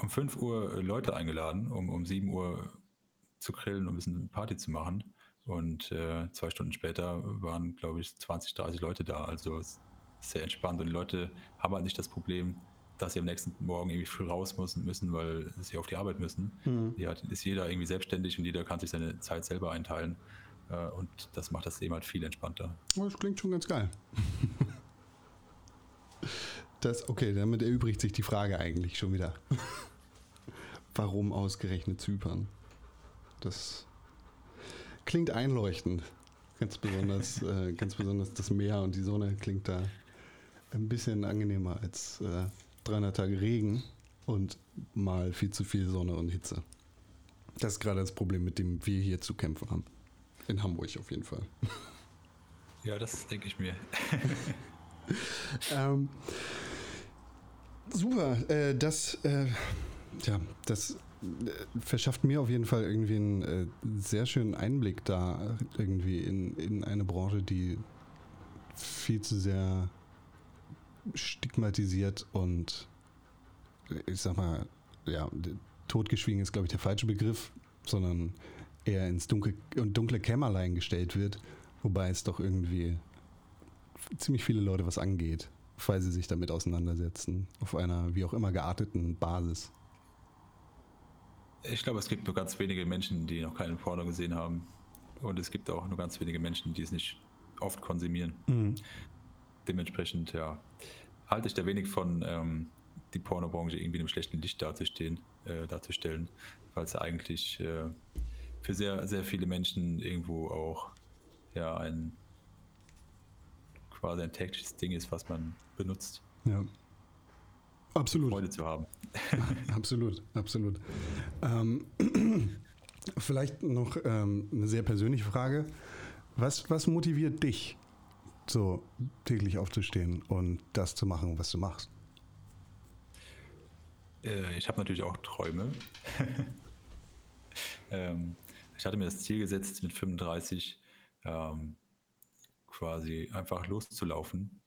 um 5 Uhr Leute eingeladen, um, um 7 Uhr zu grillen und ein bisschen Party zu machen. Und äh, zwei Stunden später waren, glaube ich, 20, 30 Leute da. Also sehr entspannt. Und die Leute haben halt nicht das Problem, dass sie am nächsten Morgen irgendwie früh raus müssen, müssen weil sie auf die Arbeit müssen. Hier hat, ist jeder irgendwie selbstständig und jeder kann sich seine Zeit selber einteilen. Äh, und das macht das Leben halt viel entspannter. Oh, Das klingt schon ganz geil. Das, okay, damit erübrigt sich die Frage eigentlich schon wieder. Warum ausgerechnet Zypern? Das klingt einleuchtend. Ganz besonders, äh, ganz besonders das Meer und die Sonne klingt da ein bisschen angenehmer als äh, 300 Tage Regen und mal viel zu viel Sonne und Hitze. Das ist gerade das Problem, mit dem wir hier zu kämpfen haben. In Hamburg auf jeden Fall. Ja, das denke ich mir. Ähm, super, äh, das, äh, ja, das äh, verschafft mir auf jeden Fall irgendwie einen äh, sehr schönen Einblick da irgendwie in, in eine Branche, die viel zu sehr stigmatisiert und ich sag mal, ja, totgeschwiegen ist, glaube ich, der falsche Begriff, sondern eher ins dunkle, dunkle Kämmerlein gestellt wird, wobei es doch irgendwie ziemlich viele Leute was angeht, weil sie sich damit auseinandersetzen, auf einer wie auch immer gearteten Basis. Ich glaube, es gibt nur ganz wenige Menschen, die noch keinen Porno gesehen haben. Und es gibt auch nur ganz wenige Menschen, die es nicht oft konsumieren. Dementsprechend, ja, halte ich da wenig von, ähm, die Pornobranche irgendwie in einem schlechten Licht dazustehen, äh, darzustellen, weil es eigentlich äh, für sehr, sehr viele Menschen irgendwo auch ja, ein quasi ein tägliches Ding ist, was man benutzt, Ja. Absolut. Freude zu haben. Absolut, absolut. Ähm, vielleicht noch ähm, eine sehr persönliche Frage. Was, was motiviert dich, so täglich aufzustehen und das zu machen, was du machst? Äh, ich habe natürlich auch Träume. ähm, ich hatte mir das Ziel gesetzt, mit 35 ähm, quasi einfach loszulaufen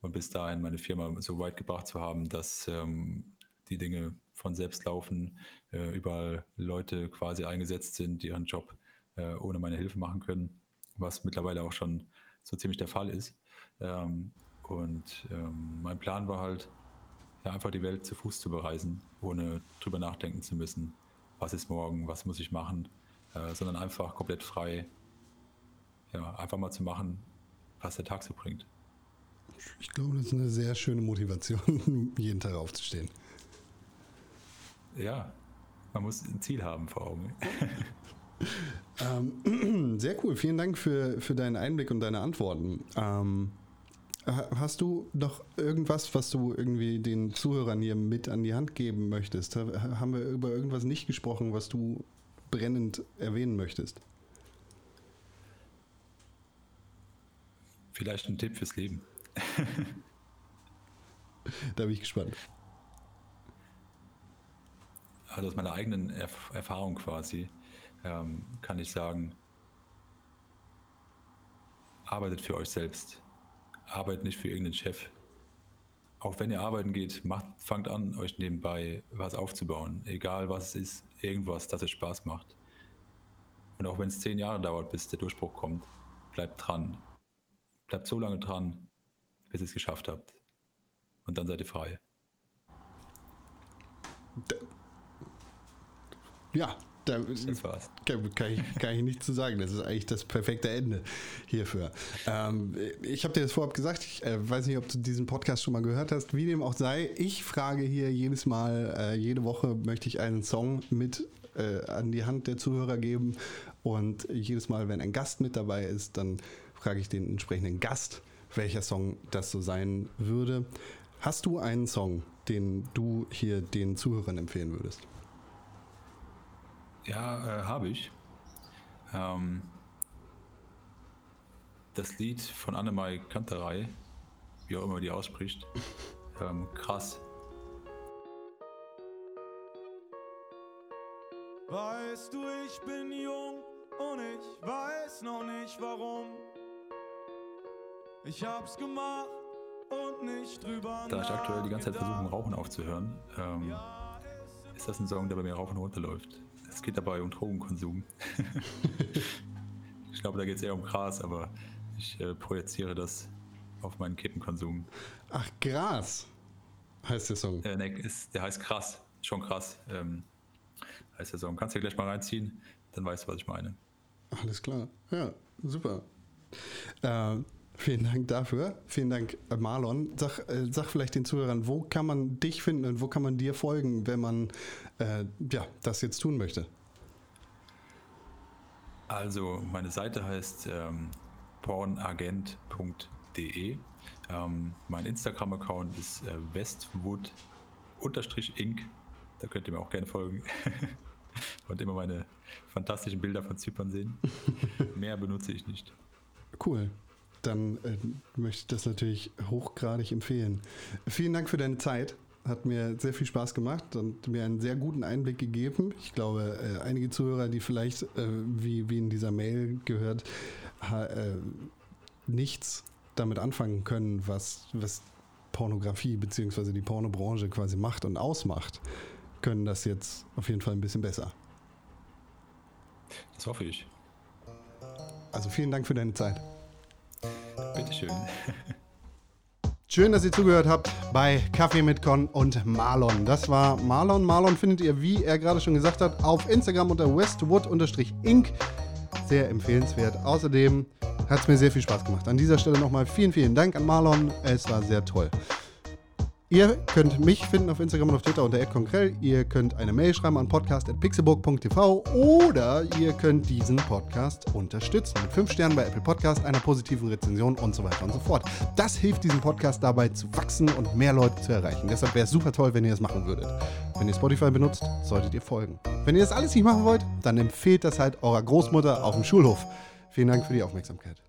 und bis dahin meine Firma so weit gebracht zu haben, dass ähm, die Dinge von selbst laufen, äh, überall Leute quasi eingesetzt sind, die ihren Job äh, ohne meine Hilfe machen können, was mittlerweile auch schon so ziemlich der Fall ist. Ähm, und ähm, mein Plan war halt, ja, einfach die Welt zu Fuß zu bereisen, ohne drüber nachdenken zu müssen, was ist morgen, was muss ich machen, äh, sondern einfach komplett frei, ja, einfach mal zu machen, was der Tag so bringt. Ich glaube, das ist eine sehr schöne Motivation, jeden Tag aufzustehen. Ja, man muss ein Ziel haben vor Augen. Ähm, sehr cool. Vielen Dank für, für deinen Einblick und deine Antworten. Ähm, ha- hast du noch irgendwas, was du irgendwie den Zuhörern hier mit an die Hand geben möchtest? Ha- Haben wir über irgendwas nicht gesprochen, was du brennend erwähnen möchtest? Vielleicht ein Tipp fürs Leben. Da bin ich gespannt. Also aus meiner eigenen Erf Erfahrung quasi ähm, kann ich sagen, arbeitet für euch selbst. Arbeitet nicht für irgendeinen Chef. auch wenn ihr arbeiten geht, macht, fangt an, euch nebenbei was aufzubauen. Egal was es ist, irgendwas, das euch Spaß macht. Und auch wenn es zehn Jahre dauert, bis der Durchbruch kommt, bleibt dran. Bleibt so lange dran, bis ihr es geschafft habt. Und dann seid ihr frei. Ja, da Das war's. kann, kann, ich, kann ich nichts zu sagen. Das ist eigentlich das perfekte Ende hierfür. Ähm, ich habe dir das vorab gesagt. Ich äh, weiß nicht, ob du diesen Podcast schon mal gehört hast. Wie dem auch sei, ich frage hier jedes Mal, äh, jede Woche möchte ich einen Song mit äh, an die Hand der Zuhörer geben. Und jedes Mal, wenn ein Gast mit dabei ist, dann frage ich den entsprechenden Gast, welcher Song das so sein würde. Hast du einen Song, den du hier den Zuhörern empfehlen würdest? Ja, äh, habe ich. Ähm, das Lied von Annemai Kanterei, wie auch immer die ausspricht, ähm, krass. Weißt du, ich bin jung und ich weiß noch nicht warum. Ich hab's gemacht und nicht drüber Da ich aktuell die ganze Zeit versuche. Rauchen aufzuhören, ähm, ist das ein Song, der bei mir rauf und runter läuft. Es geht dabei um Drogenkonsum. ich glaube, da geht es eher um Gras, aber ich äh, projiziere das auf meinen Kippenkonsum. Ach, Gras heißt der Song. Äh, nee, ist, der heißt krass, schon krass. Ähm, heißt der Song. Kannst du gleich mal reinziehen, dann weißt du, was ich meine. Alles klar. Ja, super. Äh, vielen Dank dafür. Vielen Dank, äh, Marlon. Sag, äh, sag vielleicht den Zuhörern, wo kann man dich finden und wo kann man dir folgen, wenn man äh, ja, das jetzt tun möchte? Also, meine Seite heißt ähm, pornagent.de. Ähm, mein Instagram-Account ist äh, westwood-inc. Da könnt ihr mir auch gerne folgen. Und immer meine fantastischen Bilder von Zypern sehen. Mehr benutze ich nicht. Cool. Dann äh, möchte ich das natürlich hochgradig empfehlen. Vielen Dank für deine Zeit. Hat mir sehr viel Spaß gemacht und mir einen sehr guten Einblick gegeben. Ich glaube, äh, einige Zuhörer, die vielleicht, äh, wie, wie in dieser Mail gehört, ha, äh, nichts damit anfangen können, was, was Pornografie bzw. die Pornobranche quasi macht und ausmacht, können das jetzt auf jeden Fall ein bisschen besser. Das hoffe ich. Also vielen Dank für deine Zeit. Bitteschön. Schön, dass ihr zugehört habt bei Kaffee mit Con und Marlon. Das war Marlon. Marlon findet ihr, wie er gerade schon gesagt hat, auf Instagram unter westwood-inc. Sehr empfehlenswert. Außerdem hat es mir sehr viel Spaß gemacht. An dieser Stelle nochmal vielen, vielen Dank an Marlon. Es war sehr toll. Ihr könnt mich finden auf Instagram und auf Twitter unter @konkrell. Ihr könnt eine Mail schreiben an podcast@pixelburg.tv oder ihr könnt diesen Podcast unterstützen mit 5 Sternen bei Apple Podcast, einer positiven Rezension und so weiter und so fort. Das hilft diesem Podcast dabei zu wachsen und mehr Leute zu erreichen. Deshalb wäre es super toll, wenn ihr das machen würdet. Wenn ihr Spotify benutzt, solltet ihr folgen. Wenn ihr das alles nicht machen wollt, dann empfehlt das halt eurer Großmutter auf dem Schulhof. Vielen Dank für die Aufmerksamkeit.